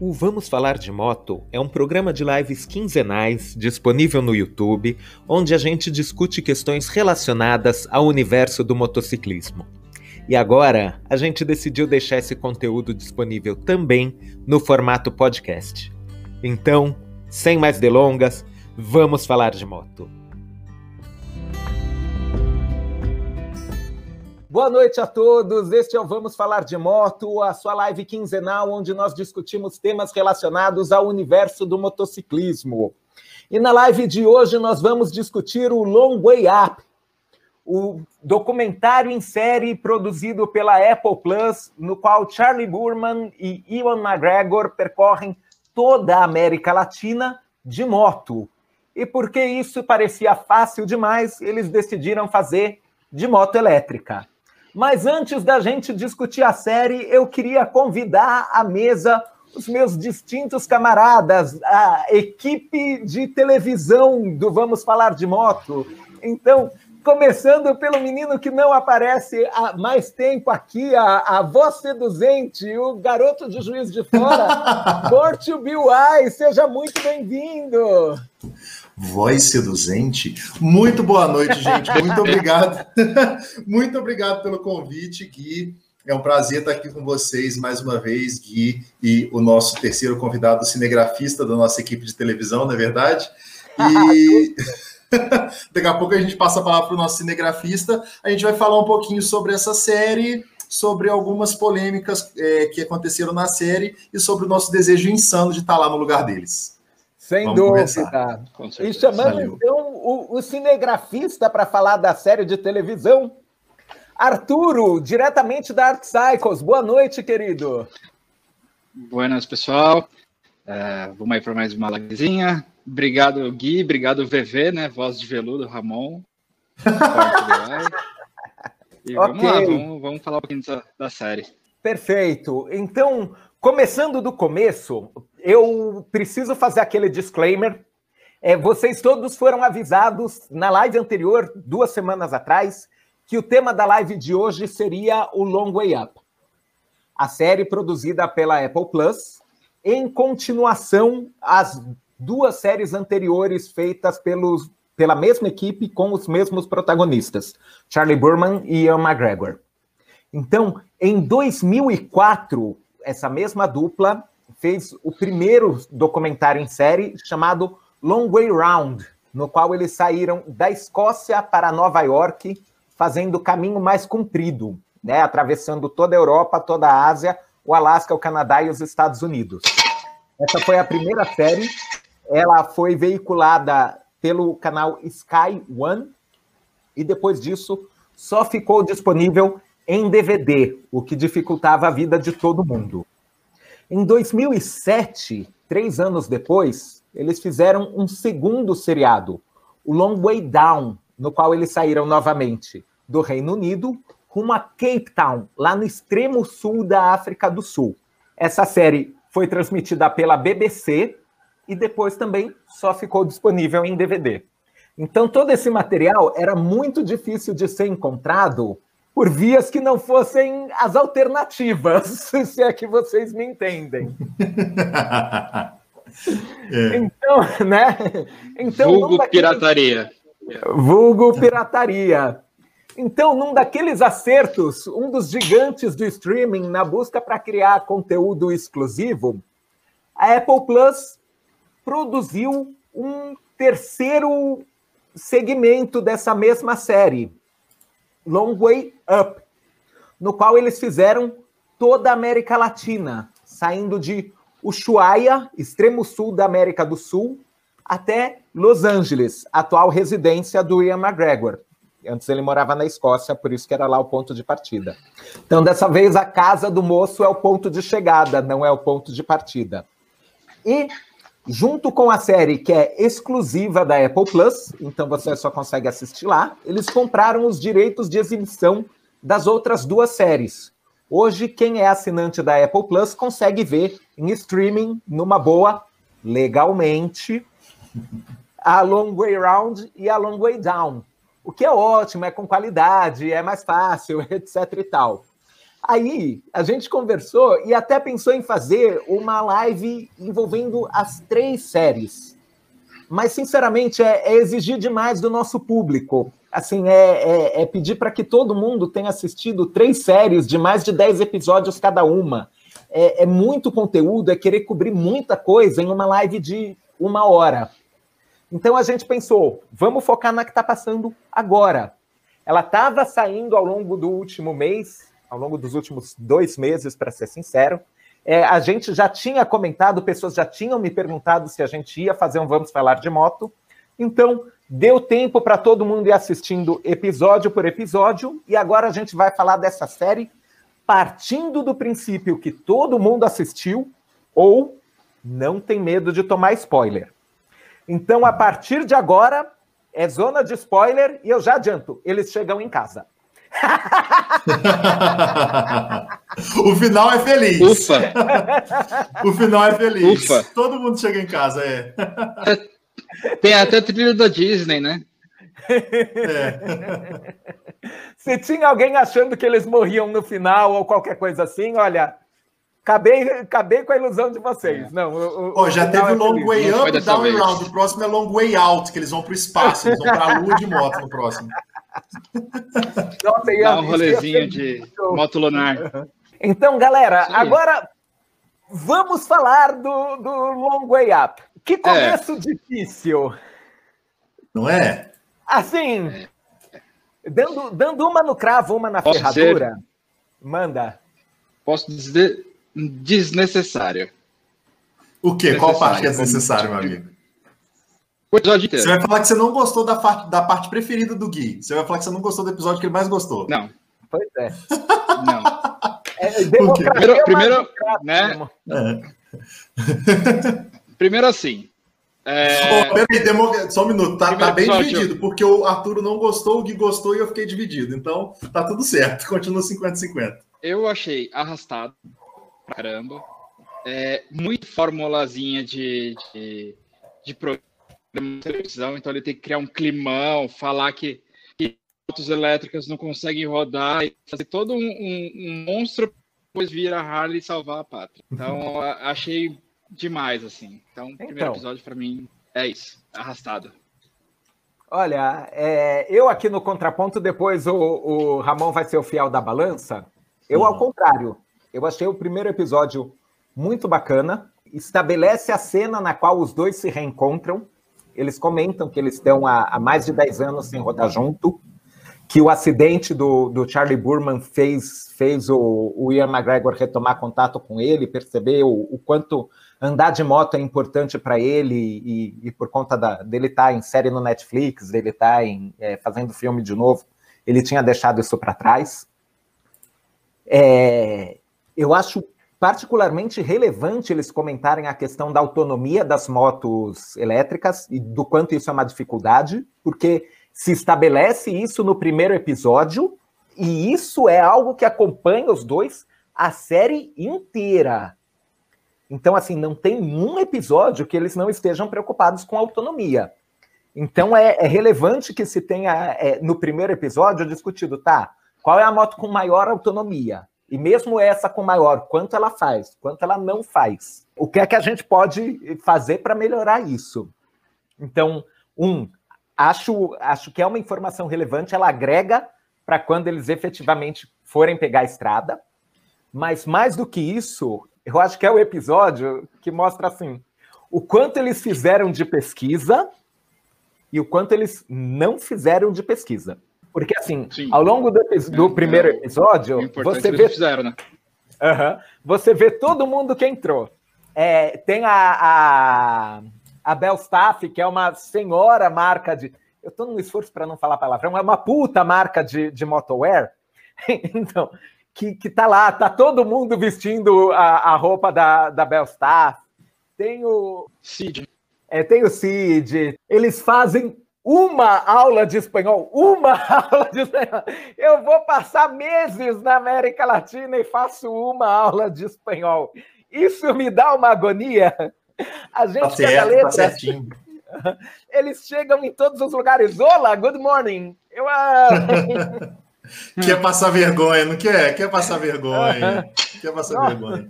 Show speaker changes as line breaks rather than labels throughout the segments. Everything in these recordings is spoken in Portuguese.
O Vamos Falar de Moto é um programa de lives quinzenais disponível no YouTube, onde a gente discute questões relacionadas ao universo do motociclismo. E agora a gente decidiu deixar esse conteúdo disponível também no formato podcast. Então, sem mais delongas, vamos falar de moto. Boa noite a todos. Este é o Vamos Falar de Moto, a sua live quinzenal onde nós discutimos temas relacionados ao universo do motociclismo. E na live de hoje nós vamos discutir o Long Way Up, o documentário em série produzido pela Apple Plus, no qual Charlie Burman e Ewan McGregor percorrem toda a América Latina de moto. E porque isso parecia fácil demais, eles decidiram fazer de moto elétrica. Mas antes da gente discutir a série, eu queria convidar à mesa os meus distintos camaradas, a equipe de televisão do Vamos Falar de Moto. Então, começando pelo menino que não aparece há mais tempo aqui, a, a voz seduzente, o garoto de Juiz de Fora, Bortio Biuai, seja muito bem-vindo
voz seduzente. Muito boa noite, gente. Muito obrigado. Muito obrigado pelo convite, Gui. É um prazer estar aqui com vocês mais uma vez, Gui, e o nosso terceiro convidado cinegrafista da nossa equipe de televisão, não é verdade? E daqui a pouco a gente passa a palavra para o nosso cinegrafista. A gente vai falar um pouquinho sobre essa série, sobre algumas polêmicas é, que aconteceram na série e sobre o nosso desejo insano de estar lá no lugar deles.
Sem Vamos dúvida. E chamando Valeu. então o, o cinegrafista para falar da série de televisão, Arturo, diretamente da Art Cycles. Boa noite, querido.
Buenas, pessoal. É, vamos aí para mais uma livezinha. Obrigado, Gui. Obrigado, VV, né? Voz de veludo, Ramon. e vamos okay. lá, vamos, vamos, falar um pouquinho da, da série.
Perfeito. Então, começando do começo, eu preciso fazer aquele disclaimer. É, vocês todos foram avisados na live anterior, duas semanas atrás, que o tema da live de hoje seria o Long Way Up, a série produzida pela Apple Plus, em continuação às duas séries anteriores feitas pelos, pela mesma equipe com os mesmos protagonistas, Charlie Burman e Ian McGregor. Então, em 2004, essa mesma dupla fez o primeiro documentário em série chamado Long Way Round, no qual eles saíram da Escócia para Nova York, fazendo o caminho mais comprido, né, atravessando toda a Europa, toda a Ásia, o Alasca, o Canadá e os Estados Unidos. Essa foi a primeira série. Ela foi veiculada pelo canal Sky One e depois disso só ficou disponível em DVD, o que dificultava a vida de todo mundo. Em 2007, três anos depois, eles fizeram um segundo seriado, o Long Way Down, no qual eles saíram novamente do Reino Unido rumo a Cape Town, lá no extremo sul da África do Sul. Essa série foi transmitida pela BBC e depois também só ficou disponível em DVD. Então, todo esse material era muito difícil de ser encontrado por vias que não fossem as alternativas, se é que vocês me entendem.
é. Então, né? Então, Vulgo daqueles... pirataria.
Vulgo pirataria. Então, num daqueles acertos, um dos gigantes do streaming na busca para criar conteúdo exclusivo, a Apple Plus produziu um terceiro segmento dessa mesma série, Long Way Up, no qual eles fizeram toda a América Latina, saindo de Ushuaia, extremo sul da América do Sul, até Los Angeles, atual residência do Ian McGregor. Antes ele morava na Escócia, por isso que era lá o ponto de partida. Então, dessa vez, a casa do moço é o ponto de chegada, não é o ponto de partida. E junto com a série que é exclusiva da Apple Plus, então você só consegue assistir lá, eles compraram os direitos de exibição das outras duas séries. Hoje, quem é assinante da Apple Plus consegue ver em streaming, numa boa, legalmente, a Long Way Round e a Long Way Down. O que é ótimo, é com qualidade, é mais fácil, etc e tal. Aí a gente conversou e até pensou em fazer uma live envolvendo as três séries. Mas, sinceramente, é, é exigir demais do nosso público. Assim, é, é, é pedir para que todo mundo tenha assistido três séries de mais de dez episódios cada uma. É, é muito conteúdo, é querer cobrir muita coisa em uma live de uma hora. Então a gente pensou, vamos focar na que está passando agora. Ela estava saindo ao longo do último mês, ao longo dos últimos dois meses, para ser sincero. É, a gente já tinha comentado, pessoas já tinham me perguntado se a gente ia fazer um Vamos Falar de Moto. Então, deu tempo para todo mundo ir assistindo episódio por episódio, e agora a gente vai falar dessa série partindo do princípio que todo mundo assistiu ou não tem medo de tomar spoiler. Então, a partir de agora, é zona de spoiler, e eu já adianto, eles chegam em casa.
o final é feliz.
Ufa!
o final é feliz. Ufa. Todo mundo chega em casa, é.
Tem até trilha da Disney, né?
É. Se tinha alguém achando que eles morriam no final ou qualquer coisa assim, olha, acabei, acabei com a ilusão de vocês. É. Não,
o, o já teve é Long Way Up, Down and Round. O próximo é Long Way Out, que eles vão para o espaço, eles vão para a lua de moto no próximo.
Nossa, Dá um rolezinho de moto lunar.
Então, galera, agora vamos falar do, do Long Way Up. Que é. começo é. difícil.
Não é?
Assim, é. Dando, dando uma no cravo, uma na Posso ferradura, dizer... manda.
Posso dizer desnecessário.
O quê? Qual parte é desnecessário, meu amigo?
O episódio inteiro.
Você vai falar que você não gostou da parte, da parte preferida do Gui. Você vai falar que você não gostou do episódio que ele mais gostou.
Não.
Pois é.
Não. É, primeiro, primeiro né? É. Primeiro assim.
É... Oh, peraí, demo... só um minuto. Tá, tá bem episódio. dividido, porque o Arturo não gostou, o Gui gostou e eu fiquei dividido. Então, tá tudo certo. Continua 50-50.
Eu achei arrastado pra caramba. É, muito formulazinha de, de, de programa televisão, então ele tem que criar um climão, falar que, que motos elétricas não conseguem rodar e fazer todo um, um, um monstro depois vir a Harley salvar a pátria. Então, achei demais, assim. Então, o primeiro então, episódio para mim é isso, arrastado.
Olha, é, eu aqui no contraponto, depois o, o, Ramon vai ser o fiel da balança. Eu, uhum. ao contrário, eu achei o primeiro episódio muito bacana. Estabelece a cena na qual os dois se reencontram. Eles comentam que eles estão há, há mais de 10 anos sem rodar junto que o acidente do, do Charlie Burman fez, fez o, o, Ian McGregor retomar contato com ele, perceber o, o quanto andar de moto é importante para ele e, e, por conta da, dele estar tá em série no Netflix, dele estar tá é, fazendo filme de novo, ele tinha deixado isso para trás. É, eu acho particularmente relevante eles comentarem a questão da autonomia das motos elétricas e do quanto isso é uma dificuldade, porque se estabelece isso no primeiro episódio, e isso é algo que acompanha os dois a série inteira. Então, assim, não tem um episódio que eles não estejam preocupados com autonomia. Então, é, é relevante que se tenha, é, no primeiro episódio, discutido, tá, qual é a moto com maior autonomia? E mesmo essa com maior, quanto ela faz, quanto ela não faz? O que é que a gente pode fazer para melhorar isso? Então, um, acho, acho que é uma informação relevante, ela agrega para quando eles efetivamente forem pegar a estrada. Mas mais do que isso, eu acho que é o episódio que mostra assim o quanto eles fizeram de pesquisa e o quanto eles não fizeram de pesquisa. Porque, assim, Sim. ao longo do, do é, primeiro episódio, é você vê. Fizeram, né? Uhum, você vê todo mundo que entrou. É, tem a, a, a Belstaff, que é uma senhora marca de. Eu estou num esforço para não falar palavrão, é uma puta marca de, de motowear. então, que, que tá lá, tá todo mundo vestindo a, a roupa da, da Belstaff. Tem o.
Cid.
É, tem o Cid. Eles fazem uma aula de espanhol, uma aula de espanhol. Eu vou passar meses na América Latina e faço uma aula de espanhol. Isso me dá uma agonia. A gente tá certo, letra, tá certinho. Eles chegam em todos os lugares. Olá, good morning. Eu, uh...
Quer passar vergonha, não quer? Quer passar vergonha. quer passar vergonha.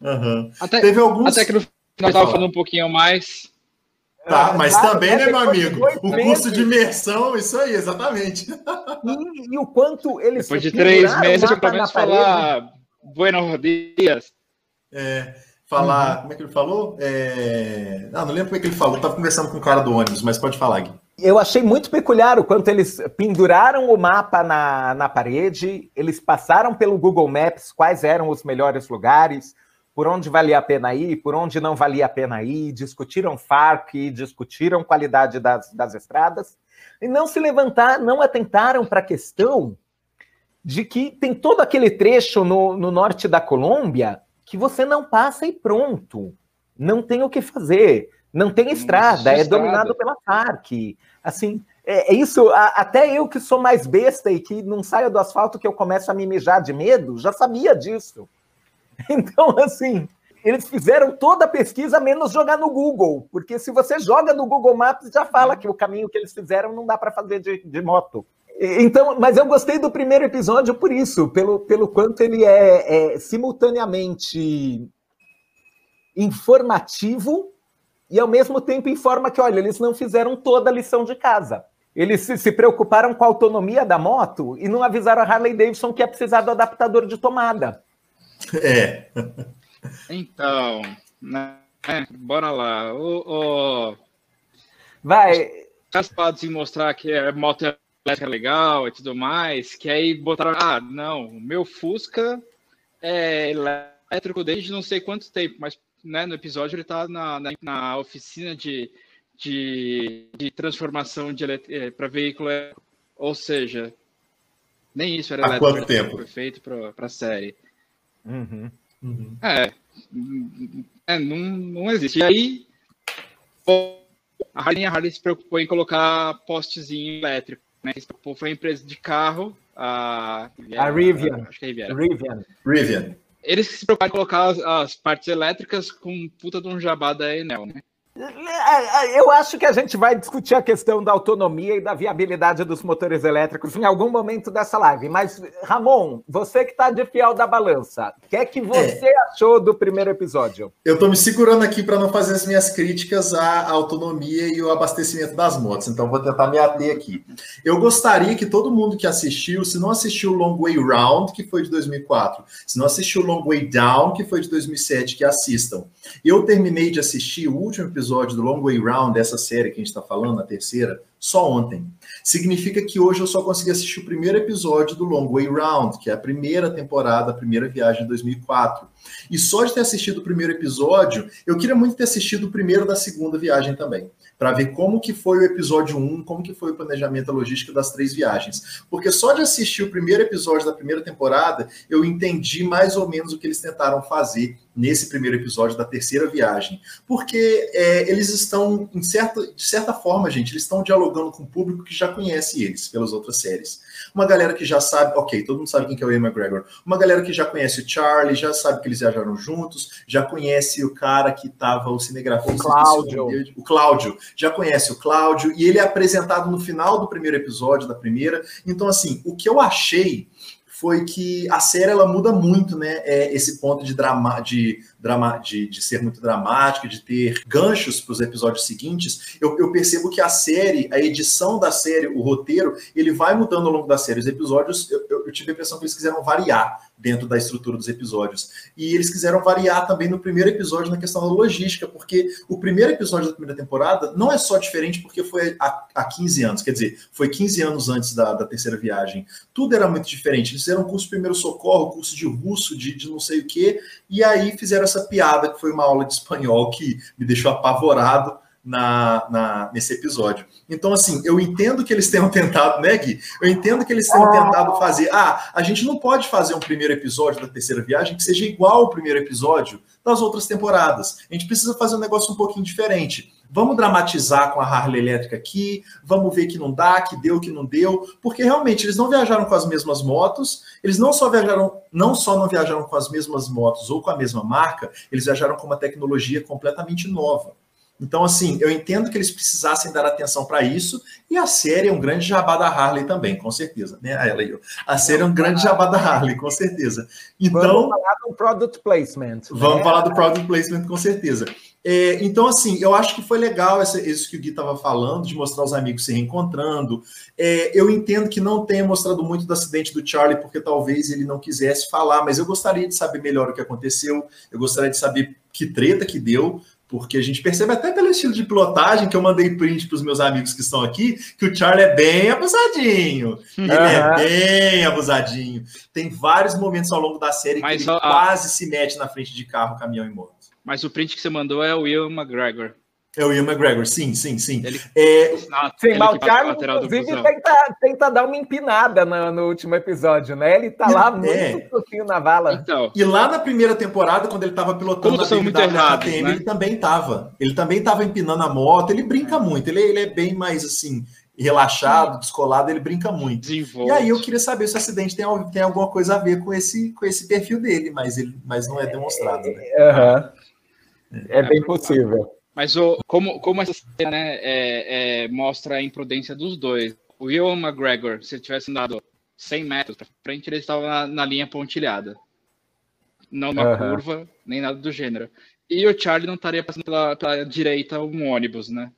Uhum.
Até, Teve alguns. Até que no final estava falando um pouquinho mais.
Tá, mas claro, também, né, meu amigo? O curso de imersão, isso aí, exatamente.
E, e o quanto eles.
Depois de três meses, eu começo a falar Buenos dias.
É, falar. Uhum. Como é que ele falou? É... Ah, não lembro como é que ele falou. Estava conversando com o cara do ônibus, mas pode falar, Gui.
Eu achei muito peculiar o quanto eles penduraram o mapa na, na parede, eles passaram pelo Google Maps quais eram os melhores lugares, por onde valia a pena ir, por onde não valia a pena ir, discutiram FARC, discutiram qualidade das, das estradas, e não se levantaram, não atentaram para a questão de que tem todo aquele trecho no, no norte da Colômbia que você não passa e pronto, não tem o que fazer. Não tem estrada, é dominado pela FARC. Assim, é, é isso. Até eu que sou mais besta e que não saio do asfalto que eu começo a me mijar de medo, já sabia disso. Então, assim, eles fizeram toda a pesquisa menos jogar no Google, porque se você joga no Google Maps, já fala que o caminho que eles fizeram não dá para fazer de, de, moto. Então, mas eu gostei do primeiro episódio por isso, pelo, pelo quanto ele é, é simultaneamente informativo e ao mesmo tempo informa que, olha, eles não fizeram toda a lição de casa. Eles se, se, preocuparam com a autonomia da moto e não avisaram a Harley Davidson que ia precisar do adaptador de tomada.
É.
Então, né, bora lá. O, o...
Vai.
Caspados em mostrar que a moto elétrica é legal e tudo mais, que aí botaram, ah, não, o meu Fusca é elétrico desde não sei quanto tempo, mas né, no episódio ele está na, na, na, oficina de, de, de transformação de é, para veículo, ou seja, nem isso era
Há elétrico, quanto tempo?
foi feito para a série.
Uhum. Uhum.
É, é, não, não existe. E aí a Harley, a Harley se preocupou em colocar postezinho elétrico. Né? Foi a empresa de carro, a,
a Rivian.
Acho que é Rivian.
Rivian.
Rivian
eles se preocupam em colocar as, as, partes elétricas com puta de um jabá da Enel, né?
É, é, eu acho que a gente vai discutir a questão da autonomia e da viabilidade dos motores elétricos em algum momento dessa live. Mas, Ramon, você que está de fiel da balança, o que é que você é. achou do primeiro episódio?
Eu estou me segurando aqui para não fazer as minhas críticas à autonomia e ao abastecimento das motos, então vou tentar me ater aqui. Eu gostaria que todo mundo que assistiu, se não assistiu o Long Way Round, que foi de 2004, se não assistiu o Long Way Down, que foi de 2007, que assistam. Eu terminei de assistir o último episódio episódio do Long Way Round, dessa série que a gente está falando, a terceira, só ontem. Significa que hoje eu só consegui assistir o primeiro episódio do Long Way Round, que é a primeira temporada, a primeira viagem de 2004. E só de ter assistido o primeiro episódio, eu queria muito ter assistido o primeiro da segunda viagem também para ver como que foi o episódio 1, como que foi o planejamento logístico das três viagens. Porque só de assistir o primeiro episódio da primeira temporada, eu entendi mais ou menos o que eles tentaram fazer nesse primeiro episódio da terceira viagem. Porque é, eles estão, em certa, de certa forma, gente, eles estão dialogando com o público que já conhece eles pelas outras séries. Uma galera que já sabe, ok, todo mundo sabe quem que é o Ian McGregor. Uma galera que já conhece o Charlie, já sabe que eles viajaram juntos, já conhece o cara que estava o cinegrafista.
O Cláudio.
O Cláudio já conhece o Cláudio, e ele é apresentado no final do primeiro episódio, da primeira. Então, assim, o que eu achei foi que a série ela muda muito, né? É esse ponto de drama, de, drama, de, de ser muito dramática, de ter ganchos para os episódios seguintes. Eu, eu, percebo que a série, a edição da série, o roteiro, ele vai mudando ao longo da série. Os episódios, eu, eu, eu tive a impressão que eles quiseram variar dentro da estrutura dos episódios. E eles quiseram variar também no primeiro episódio na questão da logística, porque o primeiro episódio da primeira temporada não é só diferente porque foi há, há 15 anos, quer dizer, foi 15 anos antes da, da terceira viagem. Tudo era muito diferente. Eles fizeram curso de primeiro socorro, curso de russo, de, de não sei o quê, e aí fizeram essa piada que foi uma aula de espanhol que me deixou apavorado na, na, nesse episódio. Então, assim, eu entendo que eles tenham tentado, né, Gui? Eu entendo que eles tenham ah. tentado fazer. Ah, a gente não pode fazer um primeiro episódio da terceira viagem que seja igual ao primeiro episódio das outras temporadas. A gente precisa fazer um negócio um pouquinho diferente. Vamos dramatizar com a Harley elétrica aqui, vamos ver que não dá, que deu, que não deu, porque realmente eles não viajaram com as mesmas motos, eles não só viajaram, não só não viajaram com as mesmas motos ou com a mesma marca, eles viajaram com uma tecnologia completamente nova. Então, assim, eu entendo que eles precisassem dar atenção para isso, e a série é um grande jabá da Harley também, com certeza. Né? Ela e eu. A série é um grande jabá da Harley, com certeza. Então, vamos
falar do product placement.
Vamos né? falar do product placement, com certeza. É, então, assim, eu acho que foi legal essa, isso que o Gui estava falando, de mostrar os amigos se reencontrando. É, eu entendo que não tenha mostrado muito do acidente do Charlie, porque talvez ele não quisesse falar, mas eu gostaria de saber melhor o que aconteceu, eu gostaria de saber que treta que deu, porque a gente percebe até pelo estilo de pilotagem que eu mandei print para os meus amigos que estão aqui, que o Charlie é bem abusadinho. Ele uhum. é bem abusadinho. Tem vários momentos ao longo da série Mas, que ele quase se mete na frente de carro, caminhão e moto.
Mas o print que você mandou é o Will McGregor.
É o Ian McGregor, sim, sim, sim. Ele,
é... sim, mas o Charlie, inclusive, tenta, tenta dar uma empinada no, no, último episódio, né? Ele tá lá muito é. pouquinho na vala. Então,
e lá na primeira temporada, quando ele tava pilotando a BMW errados, KTM, né? ele também tava. Ele também tava empinando a moto, ele brinca é. muito, ele, ele é bem mais, assim, relaxado, descolado, ele brinca muito. Desenvolve. E aí eu queria saber se o acidente tem, tem alguma coisa a ver com esse, com esse perfil dele, mas, ele, mas não é demonstrado. Né?
Uhum. É, bem possível.
Mas o, como, como essa cena né, é, é, mostra a imprudência dos dois. O Will McGregor, se ele tivesse andado 100 metros para frente, ele estava na, na, linha pontilhada. Não na uhum. curva, nem nada do gênero. E o Charlie não estaria passando pela, pela direita um ônibus, né?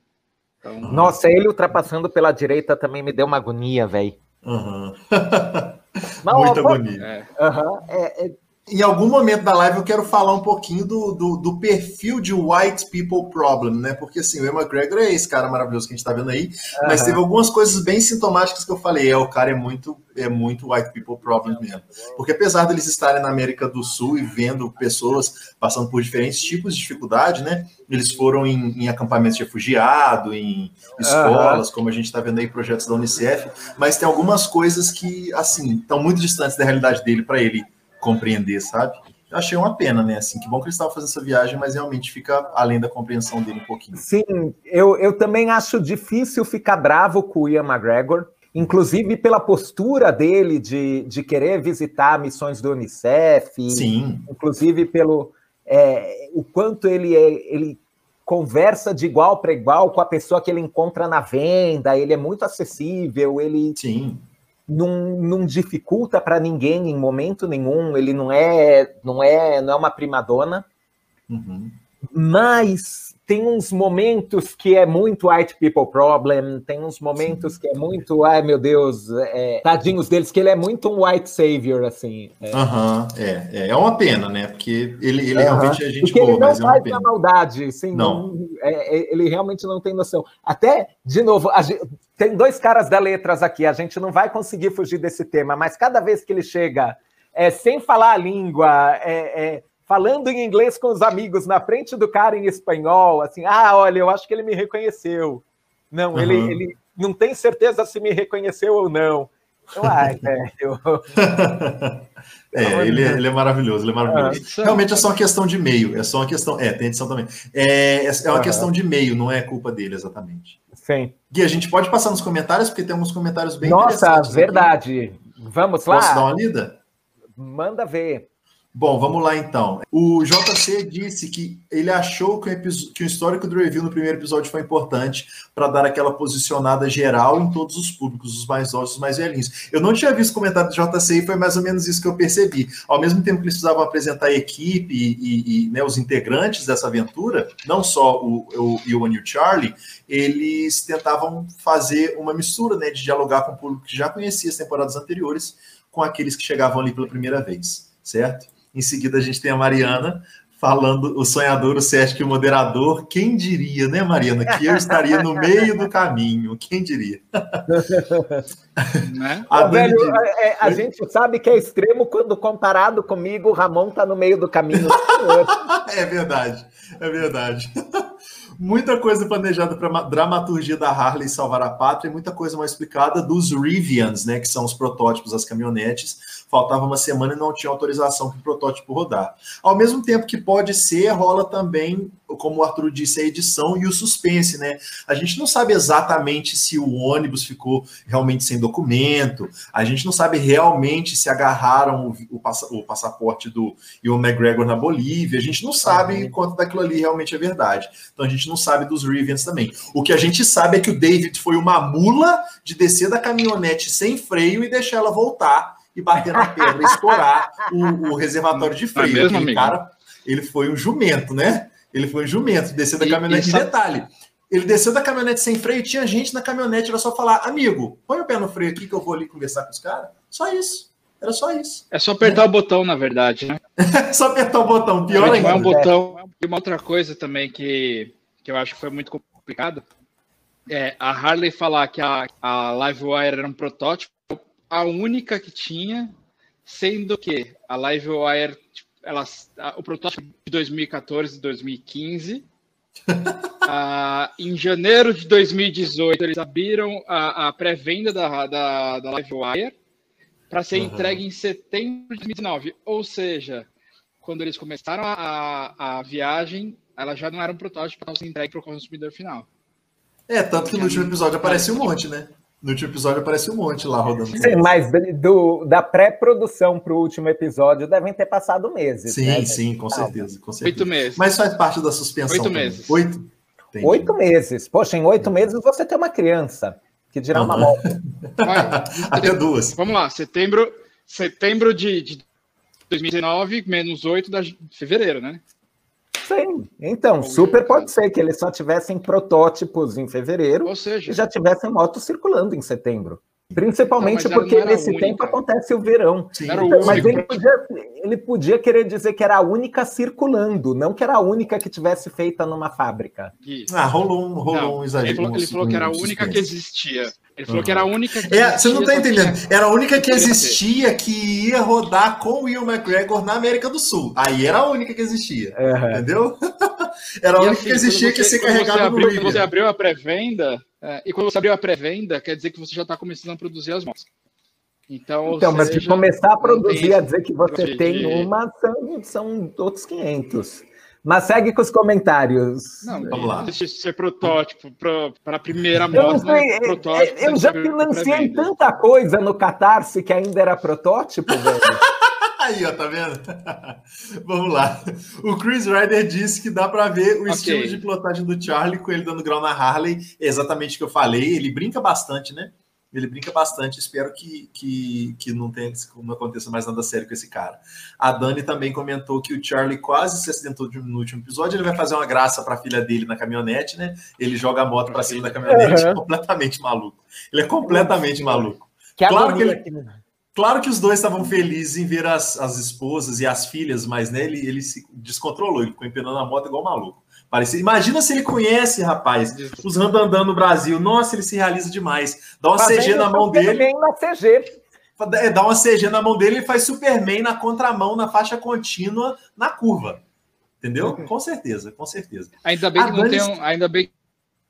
Então... Nossa, ele ultrapassando pela direita também me deu uma agonia, velho.
Uhum. Muita agonia.
É. Uhum. É, é
em algum momento da live eu quero falar um pouquinho do, do, do, perfil de white people problem, né? Porque assim, o Emma Gregor é esse cara maravilhoso que a gente tá vendo aí, uhum. mas teve algumas coisas bem sintomáticas que eu falei, é, o cara é muito é muito white people problem mesmo. Porque apesar deles estarem na América do Sul e vendo pessoas passando por diferentes tipos de dificuldade, né? Eles foram em, em acampamentos de refugiado, em escolas, uhum. como a gente está vendo aí projetos da Unicef, mas tem algumas coisas que assim estão muito distantes da realidade dele para ele compreender, sabe? Eu achei uma pena, né? Assim, que bom que ele estava fazendo essa viagem, mas realmente fica além da compreensão dele um pouquinho.
Sim, eu, eu também acho difícil ficar bravo com o Ian McGregor, inclusive pela postura dele de, de querer visitar missões do Unicef,
Sim.
inclusive pelo é, o quanto ele, é, ele conversa de igual para igual com a pessoa que ele encontra na venda, ele é muito acessível, ele
Sim
não, não dificulta para ninguém em momento nenhum. Ele não é, não é, não é uma primadona.
Uhum.
Mas tem uns momentos que é muito white people problem, tem uns momentos Sim. que é muito, ai meu Deus, é, tadinhos deles, que ele é muito um white savior, assim.
É. Uhum, é, é, é uma pena, né? Porque ele, ele uhum. realmente é gente Porque boa,
ele não
mas
faz
é uma
pena. maldade, sim, não. não é, é, ele realmente não tem noção. Até, de novo, gente, tem dois caras da letras aqui, a gente não vai conseguir fugir desse tema, mas cada vez que ele chega, é, sem falar a língua, é, é falando em inglês com os amigos na frente do cara em espanhol, assim, ah, olha, eu acho que ele me reconheceu. Não, uhum. ele, ele não tem certeza se me reconheceu ou não. Então, ai, velho.
é, ele, é, ele é maravilhoso, ele é maravilhoso. Ah, Realmente é só uma questão de meio, é só uma questão. É, tem edição também. É, é uma uhum. questão de meio, não é culpa dele exatamente.
Sim.
Gui, a gente pode passar nos comentários, porque tem alguns comentários bem
Nossa, verdade. Aqui. Vamos lá.
Posso dar uma lida?
Manda ver.
Bom, vamos lá então. O JC disse que ele achou que o, que o histórico do review no primeiro episódio foi importante para dar aquela posicionada geral em todos os públicos, os mais novos, os mais velhinhos. Eu não tinha visto o comentário do JC e foi mais ou menos isso que eu percebi. Ao mesmo tempo que eles precisavam apresentar a equipe e, e, e né, os integrantes dessa aventura, não só o, o Ewan e o Charlie, eles tentavam fazer uma mistura, né, de dialogar com o público que já conhecia as temporadas anteriores com aqueles que chegavam ali pela primeira vez, certo? Em seguida, a gente tem a Mariana falando o sonhador, o e o moderador. Quem diria, né, Mariana, que eu estaria no meio do caminho? Quem diria?
Né? A, velho, é, a gente sabe que é extremo quando comparado comigo, o Ramon está no meio do caminho.
é verdade, é verdade muita coisa planejada para dramaturgia da Harley salvar a pátria e muita coisa mal explicada dos Rivians, né, que são os protótipos das caminhonetes. Faltava uma semana e não tinha autorização para o protótipo rodar. Ao mesmo tempo que pode ser, rola também, como o Arthur disse, a edição e o suspense, né? A gente não sabe exatamente se o ônibus ficou realmente sem documento, a gente não sabe realmente se agarraram o, o, passa, o passaporte do Ian McGregor na Bolívia, a gente não sabe uhum. quanto daquilo ali realmente é verdade. Então a gente não sabe dos Rivians também. O que a gente sabe é que o David foi uma mula de descer da caminhonete sem freio e deixar ela voltar e bater na pedra, estourar o, o, reservatório de freio. É mesmo, Aquele cara, ele foi um jumento, né? Ele foi um jumento, descer da caminhonete. E, e detalhe, ele desceu da caminhonete sem freio, tinha gente na caminhonete, era só falar, amigo, põe o pé no freio aqui que eu vou ali conversar com os caras. Só isso. Era só isso.
É só apertar é. o botão, na verdade, né?
só apertar o botão, pior ainda.
É um botão. E uma outra coisa também que, que eu acho que foi muito complicado é a Harley falar que a, a Livewire era um protótipo, a única que tinha, sendo que a Livewire, tipo, ela, o protótipo de 2014 e 2015 ah, em janeiro de 2018, eles abriram a, a pré-venda da, da, da Livewire para ser uhum. entregue em setembro de 2019. Ou seja, quando eles começaram a, a, a viagem, ela já não era um protótipo para ser entregue para o consumidor final.
É, tanto que no último episódio apareceu um monte, né? No último episódio apareceu um monte lá rodando.
Sim, mas do, da pré-produção para o último episódio devem ter passado meses.
Sim,
né?
sim, com certeza, com certeza.
Oito meses.
Mas faz parte da suspensão.
Oito também. meses.
Oito?
Entendi. Oito meses. Poxa, em oito meses você tem uma criança, que dirá uma moto.
Até duas.
Vamos lá, setembro, setembro de, de 2019, menos oito de fevereiro, né?
Sim. Então, super pode ser que eles só tivessem protótipos em fevereiro
Ou seja,
e já tivessem motos circulando em setembro. Principalmente não, porque nesse tempo acontece o verão.
Sim, então,
mas ele podia, ele podia, querer dizer que era a única circulando, não que era a única que tivesse feita numa fábrica.
Isso. Ah, rolou um, rolou não, um exagero.
Ele falou, ele falou que era a única que existia. Ele falou uhum. que era a única que
é, Você não está entendendo. Era a única que existia que ia rodar com o Will McGregor na América do Sul. Aí era a única que existia. Uhum. Entendeu? era a única assim, que existia você, que ia ser carregada
no abriu, Quando você abriu a pré-venda, é, e quando você abriu a pré-venda, quer dizer que você já está começando a produzir as motos.
Então, então mas se começar a produzir, a dizer que você tem uma, são, são outros 500. Mas segue com os comentários.
Não, vamos lá. Deixa ser protótipo para a primeira moto.
Eu, né? protótipo, eu já financiei tanta coisa no Catarse que ainda era protótipo, velho.
Aí, ó, tá vendo? Vamos lá. O Chris Ryder disse que dá para ver o okay. estilo de pilotagem do Charlie com ele dando grau na Harley. É exatamente o que eu falei. Ele brinca bastante, né? Ele brinca bastante. Espero que, que, que não, tenha, não aconteça mais nada sério com esse cara. A Dani também comentou que o Charlie quase se acidentou no último episódio. Ele vai fazer uma graça para a filha dele na caminhonete, né? Ele joga a moto para cima da caminhonete, uhum. completamente maluco. Ele é completamente maluco. Que claro que ele, Claro que os dois estavam felizes em ver as, as esposas e as filhas, mas né, ele, ele se descontrolou, ele ficou empenando a moto igual maluco. Parecia, imagina se ele conhece, rapaz, os randandã no Brasil. Nossa, ele se realiza demais. Dá uma Fazendo CG na mão dele.
Na CG.
É, dá uma CG na mão dele e faz Superman na contramão, na faixa contínua, na curva. Entendeu? Uhum. Com certeza, com certeza.
Ainda bem que não tem um, ainda bem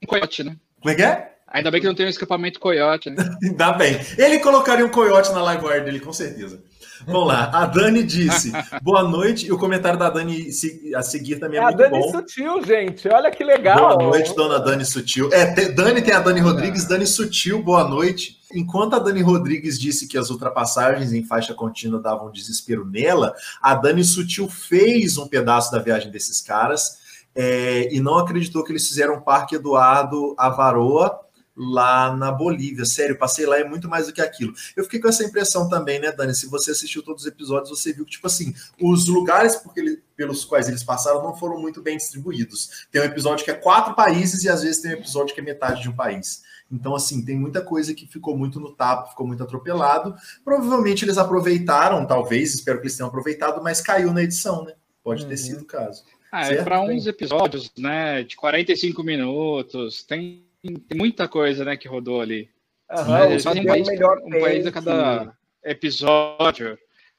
um coiote, né?
Como é que é?
Ainda bem que não tem um escapamento coiote, né?
Ainda bem. Ele colocaria um coiote na live wire dele, com certeza. Vamos lá. A Dani disse: boa noite. E o comentário da Dani a seguir também é, é muito
a
Dani
bom. Sutil, gente. Olha que legal.
Boa noite, dona Dani Sutil. É, tem, Dani tem a Dani Rodrigues, Dani Sutil, boa noite. Enquanto a Dani Rodrigues disse que as ultrapassagens em faixa contínua davam desespero nela, a Dani Sutil fez um pedaço da viagem desses caras é, e não acreditou que eles fizeram o Parque Eduardo Avaroa lá na Bolívia. Sério, passei lá é muito mais do que aquilo. Eu fiquei com essa impressão também, né, Dani? Se você assistiu todos os episódios, você viu que, tipo assim, os lugares porque ele, pelos quais eles passaram não foram muito bem distribuídos. Tem um episódio que é quatro países e às vezes tem um episódio que é metade de um país. Então, assim, tem muita coisa que ficou muito no tapa, ficou muito atropelado. Provavelmente eles aproveitaram, talvez, espero que eles tenham aproveitado, mas caiu na edição, né? Pode ter uhum. sido o caso.
Ah, é para uns episódios, né, de 45 minutos, tem tem muita coisa, né, que rodou ali.
Uhum, eles fazem um país,
um país a cada episódio.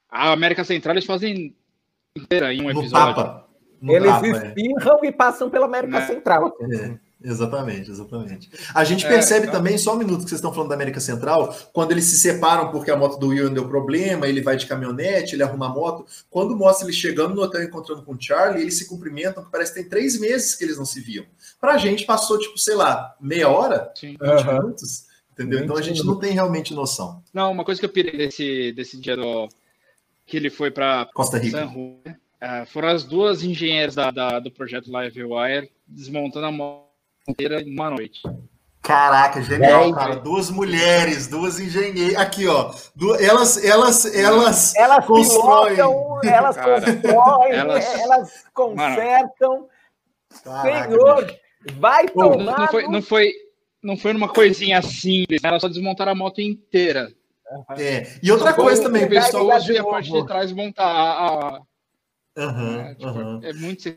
A América Central eles fazem inteira em um episódio. No
eles é. espirram é. e passam pela América né? Central.
É. Exatamente, exatamente. A gente é, percebe é, também, só um minuto que vocês estão falando da América Central, quando eles se separam porque a moto do Will deu problema, ele vai de caminhonete, ele arruma a moto. Quando mostra ele chegando no hotel encontrando com o Charlie, eles se cumprimentam, que parece que tem três meses que eles não se viam. Pra gente passou, tipo, sei lá, meia hora, Sim. 20 uhum. minutos. Entendeu? Então a gente não tem realmente noção.
Não, uma coisa que eu pirei desse, desse dia do, que ele foi para
Costa Rica.
Uh, foram as duas engenheiras da, da, do projeto Livewire desmontando a moto inteira em uma noite.
Caraca, genial, cara. Duas mulheres, duas engenheiras. Aqui, ó. Du... Elas, elas, elas,
elas constroem. Pilotam, elas cara, constroem, elas, elas consertam. Caraca, Senhor, bicho. vai tomar.
Não, não, foi, não, foi, não foi numa coisinha simples, elas só desmontaram a moto inteira.
É. E outra coisa também, pessoal.
Hoje a parte de trás montar a.
Uhum, é, tipo, uhum.
é muito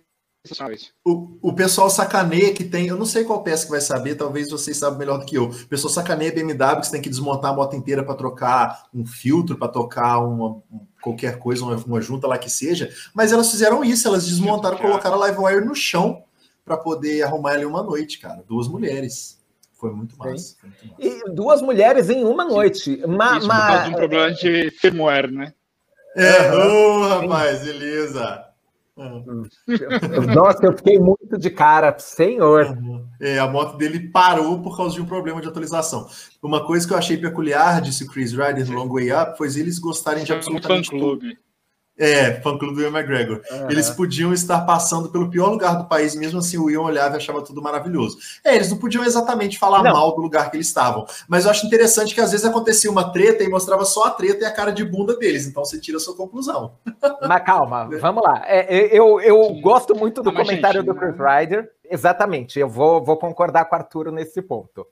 o, o pessoal sacaneia que tem, eu não sei qual peça que vai saber, talvez vocês saibam melhor do que eu. O pessoal sacaneia BMW que você tem que desmontar a moto inteira para trocar um filtro, para tocar uma, qualquer coisa, uma, uma, junta lá que seja. Mas elas fizeram isso, elas desmontaram, colocaram a Livewire no chão para poder arrumar ali uma noite, cara. Duas mulheres. Foi muito massa. Foi muito massa.
E duas mulheres em uma noite. Ma,
isso, ma... por causa de um problema de firmware, né?
É, oh, rapaz, beleza.
Nossa, eu fiquei muito de cara, senhor.
É, a moto dele parou por causa de um problema de atualização. Uma coisa que eu achei peculiar, disse o Chris Ryder no Long Way Up, foi eles gostarem de absolutamente tudo. É, fã-clube do Will McGregor. Uhum. Eles podiam estar passando pelo pior lugar do país, mesmo assim o Will olhava e achava tudo maravilhoso. É, eles não podiam exatamente falar não. mal do lugar que eles estavam. Mas eu acho interessante que às vezes acontecia uma treta e mostrava só a treta e a cara de bunda deles. Então você tira a sua conclusão.
Mas calma, vamos lá. É, eu eu gosto muito do comentário gente, do Chris Ryder. Exatamente, eu vou, vou concordar com o Arturo nesse ponto.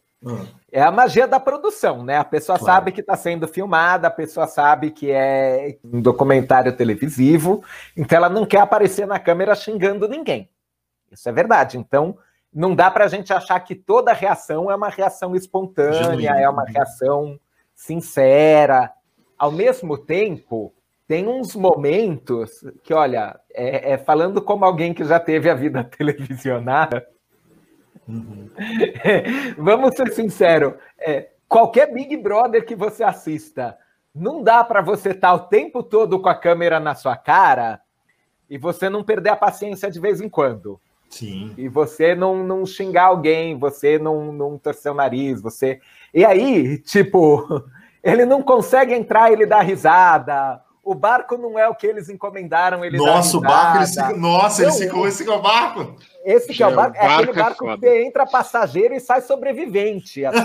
É a magia da produção, né? A pessoa claro. sabe que está sendo filmada, a pessoa sabe que é um documentário televisivo, então ela não quer aparecer na câmera xingando ninguém. Isso é verdade. Então, não dá para a gente achar que toda reação é uma reação espontânea, Genuíno. é uma reação sincera. Ao mesmo tempo, tem uns momentos que, olha, é, é falando como alguém que já teve a vida televisionada, Uhum. Vamos ser sinceros. É, qualquer Big Brother que você assista, não dá para você estar tá o tempo todo com a câmera na sua cara e você não perder a paciência de vez em quando.
Sim.
E você não, não xingar alguém, você não, não torcer o nariz, você. E aí, tipo, ele não consegue entrar, ele dá risada o barco não é o que eles encomendaram. Ele
nossa, o barco, eles ficam, nossa, eles ficam, esse é o barco.
Esse que é o barco, é, aquele é barco é que entra passageiro e sai sobrevivente. Assim.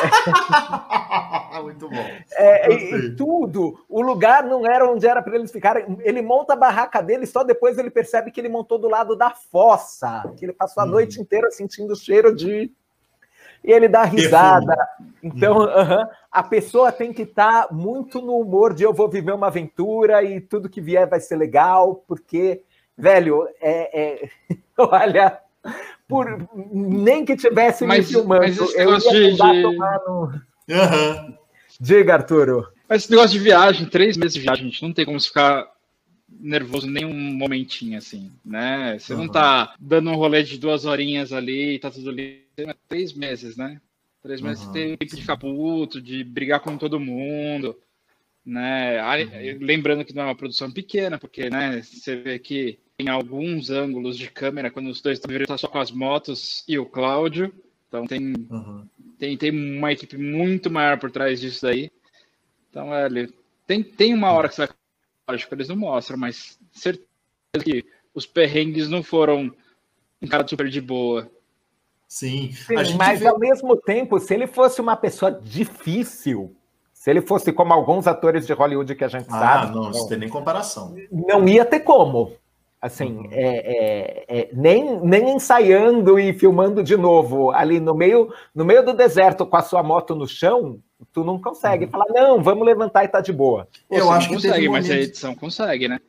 Muito bom.
É, e, tudo. O lugar não era onde era para eles ficarem. Ele monta a barraca dele, só depois ele percebe que ele montou do lado da fossa, que ele passou a hum. noite inteira sentindo o cheiro de e ele dá risada. Então, uhum, a pessoa tem que estar tá muito no humor de eu vou viver uma aventura e tudo que vier vai ser legal, porque, velho, é, é... olha, por nem que tivesse
mas, me filmando, mas eu ia de, de... tomar no...
Uhum. Diga, Arturo.
Mas esse negócio de viagem, três meses de viagem, a gente não tem como ficar nervoso nem um momentinho, assim, né? Você uhum. não tá dando um rolê de duas horinhas ali, tá tudo ali. Três meses, né? Três meses uhum. tem tempo de ficar puto, de brigar com todo mundo, né? Uhum. Lembrando que não é uma produção pequena, porque, né, você vê que em alguns ângulos de câmera, quando os dois estão tá só com as motos e o Cláudio, então tem, uhum. tem, tem uma equipe muito maior por trás disso daí. Então, é, tem, tem uma hora que você vai lógico, eles não mostram, mas certeza que os perrengues não foram um cara super de boa.
Sim,
Sim mas vê... ao mesmo tempo, se ele fosse uma pessoa difícil, se ele fosse como alguns atores de Hollywood que a gente
ah,
sabe.
Não, não tem nem comparação.
Não ia ter como. Assim, uhum. é, é, é, nem, nem ensaiando e filmando de novo ali no meio, no meio do deserto com a sua moto no chão, tu não consegue uhum. falar, não, vamos levantar e tá de boa.
Eu acho que consegue, mas a edição consegue, né?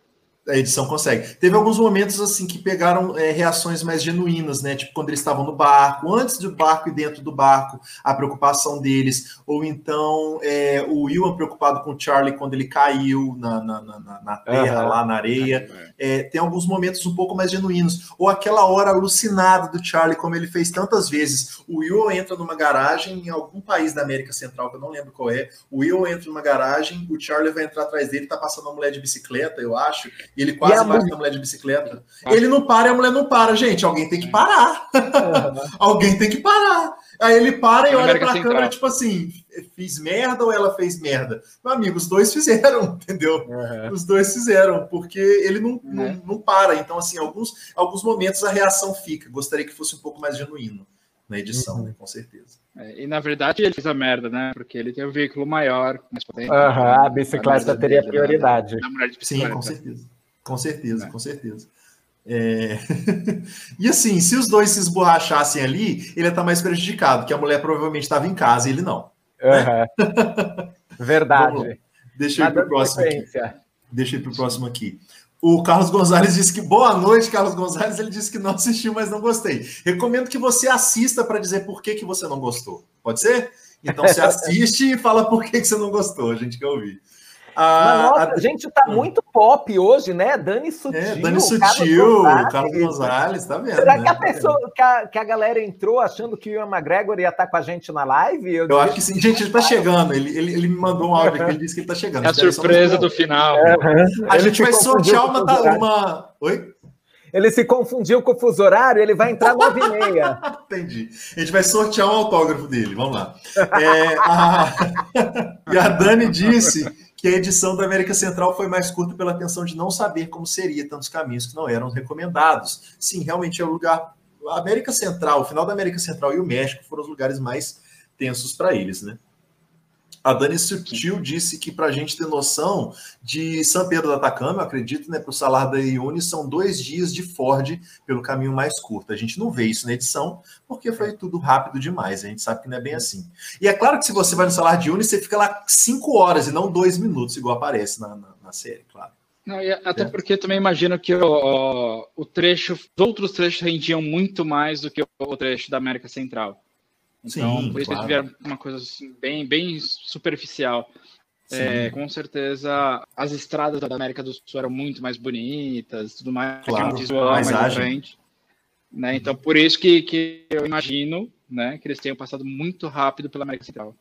A edição consegue. Teve alguns momentos assim que pegaram é, reações mais genuínas, né? Tipo quando eles estavam no barco, antes do barco e dentro do barco, a preocupação deles, ou então é, o Will preocupado com o Charlie quando ele caiu na, na, na, na terra, uhum. lá na areia. É, tem alguns momentos um pouco mais genuínos. Ou aquela hora alucinada do Charlie, como ele fez tantas vezes. O Will entra numa garagem em algum país da América Central, que eu não lembro qual é. O Will entra numa garagem, o Charlie vai entrar atrás dele, tá passando uma mulher de bicicleta, eu acho e ele quase bate na mulher de bicicleta. Ele não para e a mulher não para. Gente, alguém tem que parar. Uhum. alguém tem que parar. Aí ele para e olha pra câmera, tipo assim, fiz merda ou ela fez merda? Meu amigo, os dois fizeram, entendeu? Uhum. Os dois fizeram, porque ele não, uhum. não, não, para. Então, assim, alguns, alguns momentos a reação fica. Gostaria que fosse um pouco mais genuíno na edição, uhum. né? Com certeza.
É, e na verdade ele fez a merda, né? Porque ele tem um veículo maior, mais
potente. Uhum, a bicicleta a teria dele, prioridade.
Sim, com certeza. Com certeza, é. com certeza. É... e assim, se os dois se esborrachassem ali, ele ia estar mais prejudicado, que a mulher provavelmente estava em casa e ele não.
Uhum. Verdade.
Deixa eu ir para o próximo. Aqui. Deixa eu ir para o próximo aqui. O Carlos Gonzalez disse que boa noite, Carlos Gonzalez. Ele disse que não assistiu, mas não gostei. Recomendo que você assista para dizer por que, que você não gostou. Pode ser? Então você assiste e fala por que, que você não gostou. A gente quer ouvir.
A, nossa, a gente tá hum. muito pop hoje, né? Dani Sutil. É,
Dani Sutil, Carlos, Carlos Gonzalez, tá vendo?
Será né? que a pessoa, que a, que a, galera entrou achando que o Ian McGregor ia estar tá com a gente na live?
Eu, eu acho que sim. Gente, ele tá chegando. Ele, ele, ele me mandou um áudio aqui, ele disse que ele tá chegando.
É a surpresa do final.
A ele gente vai sortear uma, uma. Oi?
Ele se confundiu com o fuso horário, ele vai entrar nove e meia.
Entendi. A gente vai sortear um autógrafo dele. Vamos lá. É, a... e a Dani disse que a edição da América Central foi mais curta pela atenção de não saber como seria tantos caminhos que não eram recomendados. Sim, realmente é o lugar. A América Central, o final da América Central e o México foram os lugares mais tensos para eles, né? A Dani Sutil disse que para a gente ter noção de São Pedro da Atacama, eu acredito, né, para o Salar da Iune, são dois dias de Ford pelo caminho mais curto. A gente não vê isso na edição, porque foi tudo rápido demais. A gente sabe que não é bem assim. E é claro que se você vai no Salar de Iune, você fica lá cinco horas e não dois minutos, igual aparece na, na, na série, claro.
Não, até é. porque também imagino que o, o, trecho, os outros trechos rendiam muito mais do que o trecho da América Central. Então, Sim, por isso claro. eles tiveram uma coisa assim, bem, bem superficial. É, com certeza, as estradas da América do Sul eram muito mais bonitas, tudo mais,
claro, um visual mais, mais frente.
Né? Então, por isso que, que eu imagino né, que eles tenham passado muito rápido pela América Central.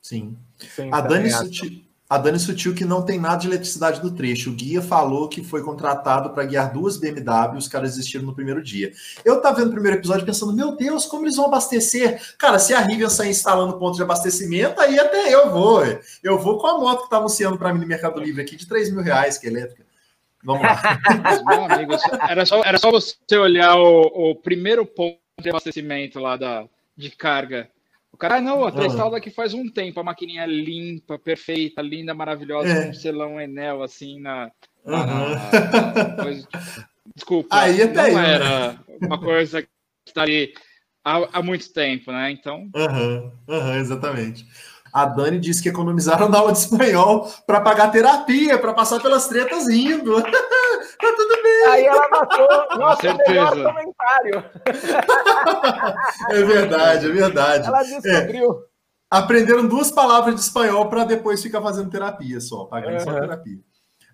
Sim. Sim a Dani Sutil, a Dani Sutil que não tem nada de eletricidade no trecho. O guia falou que foi contratado para guiar duas BMW, os caras desistiram no primeiro dia. Eu tava vendo o primeiro episódio pensando, meu Deus, como eles vão abastecer? Cara, se a Rivian sair instalando ponto de abastecimento, aí até eu vou. Eu vou com a moto que tá anunciando para mim no Mercado Livre aqui de 3 mil reais, que é elétrica. Vamos lá.
era só, era só você olhar o, o primeiro ponto de abastecimento lá da, de carga o cara, ah, não, a instalada aqui faz um tempo, a maquininha é limpa, perfeita, linda, maravilhosa, é. com um selão Enel, assim, na... uhum. na coisa, desculpa,
Aí até
não eu, era né? uma coisa que está ali há, há muito tempo, né, então...
Uhum, uhum, exatamente. A Dani disse que economizaram na aula de espanhol para pagar terapia, para passar pelas tretas rindo. tá tudo bem.
Aí ela matou. Nossa, melhor comentário.
é verdade, é verdade.
Ela descobriu. É.
Aprenderam duas palavras de espanhol para depois ficar fazendo terapia só, pagando uhum. só terapia.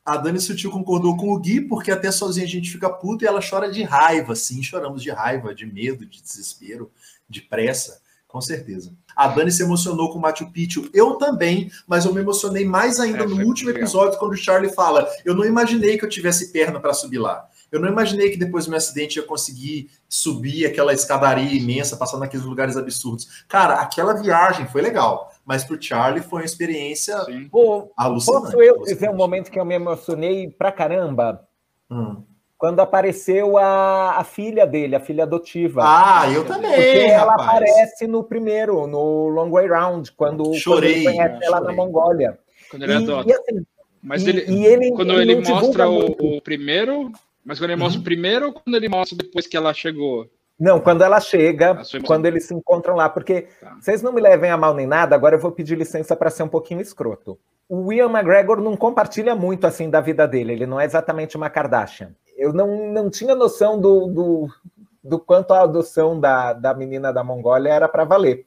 A Dani Sutil concordou com o Gui, porque até sozinha a gente fica puto e ela chora de raiva, sim, choramos de raiva, de medo, de desespero, de pressa, com certeza. A Dani se emocionou com o Machu Picchu, eu também, mas eu me emocionei mais ainda é, no último legal. episódio, quando o Charlie fala: Eu não imaginei que eu tivesse perna para subir lá. Eu não imaginei que depois do meu acidente eu ia conseguir subir aquela escadaria imensa, passar naqueles lugares absurdos. Cara, aquela viagem foi legal, mas para o Charlie foi uma experiência
Pô, alucinante. Posso eu dizer um momento que eu me emocionei pra caramba? Hum quando apareceu a, a filha dele, a filha adotiva.
Ah, eu também.
Porque ela aparece no primeiro, no Long Way Round, quando,
Chorei,
quando ele conhece
né?
ela na Mongólia.
Quando ele e, adota. E, assim, mas e, ele, e ele, quando ele, ele mostra o, o, primeiro, mas quando ele mostra uhum. o primeiro ou quando ele mostra depois que ela chegou?
Não, quando ela chega, quando eles se encontram lá, porque tá. vocês não me levem a mal nem nada, agora eu vou pedir licença para ser um pouquinho escroto. O Ian McGregor não compartilha muito assim da vida dele, ele não é exatamente uma Kardashian eu não, não tinha noção do, do, do quanto a adoção da, da menina da Mongólia era para valer.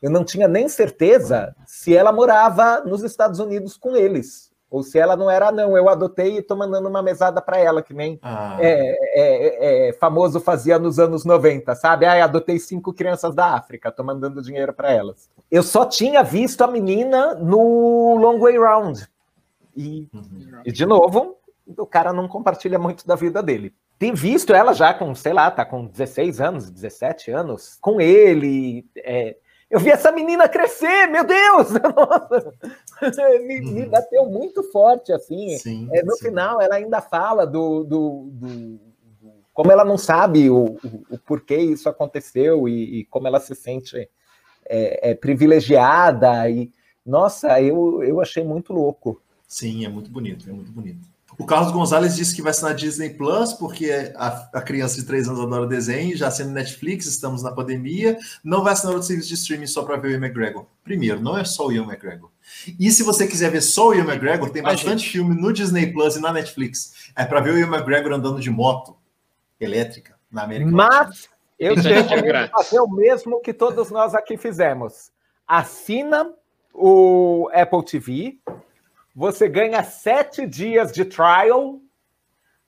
Eu não tinha nem certeza se ela morava nos Estados Unidos com eles. Ou se ela não era, não, eu adotei e estou mandando uma mesada para ela, que nem ah. é, é, é, famoso fazia nos anos 90, sabe? Ah, adotei cinco crianças da África, estou mandando dinheiro para elas. Eu só tinha visto a menina no Long Way Round. E, uhum. e de novo, o cara não compartilha muito da vida dele. Tem visto ela já com, sei lá, tá com 16 anos, 17 anos, com ele. É, eu vi essa menina crescer, meu Deus! Nossa, me, me, uhum. bateu muito forte, assim. Sim, é, no sim. final, ela ainda fala do, do, do, como ela não sabe o, o, o porquê isso aconteceu e, e, como ela se sente é, é, privilegiada. E, nossa, eu, eu achei muito louco.
Sim, é muito bonito, é muito bonito. O Carlos Gonzalez disse que vai ser na Disney Plus, porque a, a criança de 3 anos adora desenho, já sendo Netflix, estamos na pandemia. Não vai assinar outro serviço de streaming só para ver o Ian McGregor. Primeiro, não é só o Ian McGregor. E se você quiser ver só o Ian McGregor, tem bastante filme no Disney Plus e na Netflix. É para ver o Ian McGregor andando de moto elétrica na América
Mas eu te recomendo fazer o mesmo que todos nós aqui fizemos. Assina o Apple TV, você ganha sete dias de trial,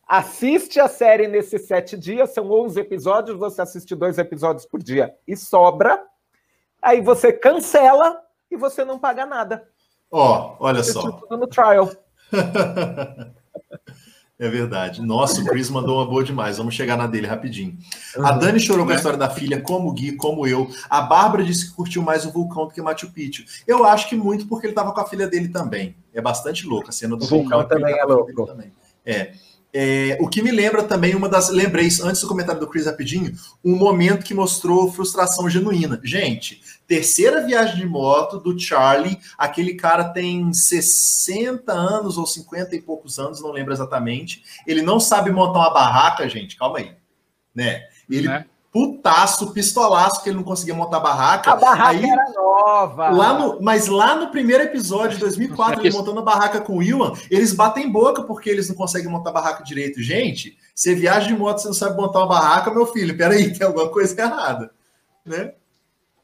assiste a série nesses sete dias, são 11 episódios, você assiste dois episódios por dia e sobra. Aí você cancela e você não paga nada.
Ó, oh, olha só.
No trial.
É verdade. Nossa, o Chris mandou uma boa demais. Vamos chegar na dele rapidinho. Uhum. A Dani chorou com a história da filha, como o Gui, como eu. A Bárbara disse que curtiu mais o vulcão do que Machu Picchu. Eu acho que muito porque ele estava com a filha dele também. É bastante louco a cena do
o vulcão. vulcão também é louco.
Também. É. É, o que me lembra também uma das. Lembrei, antes do comentário do Chris rapidinho, um momento que mostrou frustração genuína. Gente, terceira viagem de moto do Charlie, aquele cara tem 60 anos ou 50 e poucos anos, não lembro exatamente. Ele não sabe montar uma barraca, gente, calma aí. Né? Ele né? Putaço, pistolaço, que ele não conseguia montar barraca.
A barraca aí, era nova.
Lá no, mas lá no primeiro episódio de 2004, ele montando a barraca com o Iwan, eles batem boca porque eles não conseguem montar barraca direito. Gente, você viaja de moto, você não sabe montar uma barraca, meu filho, peraí, tem alguma coisa errada. Né?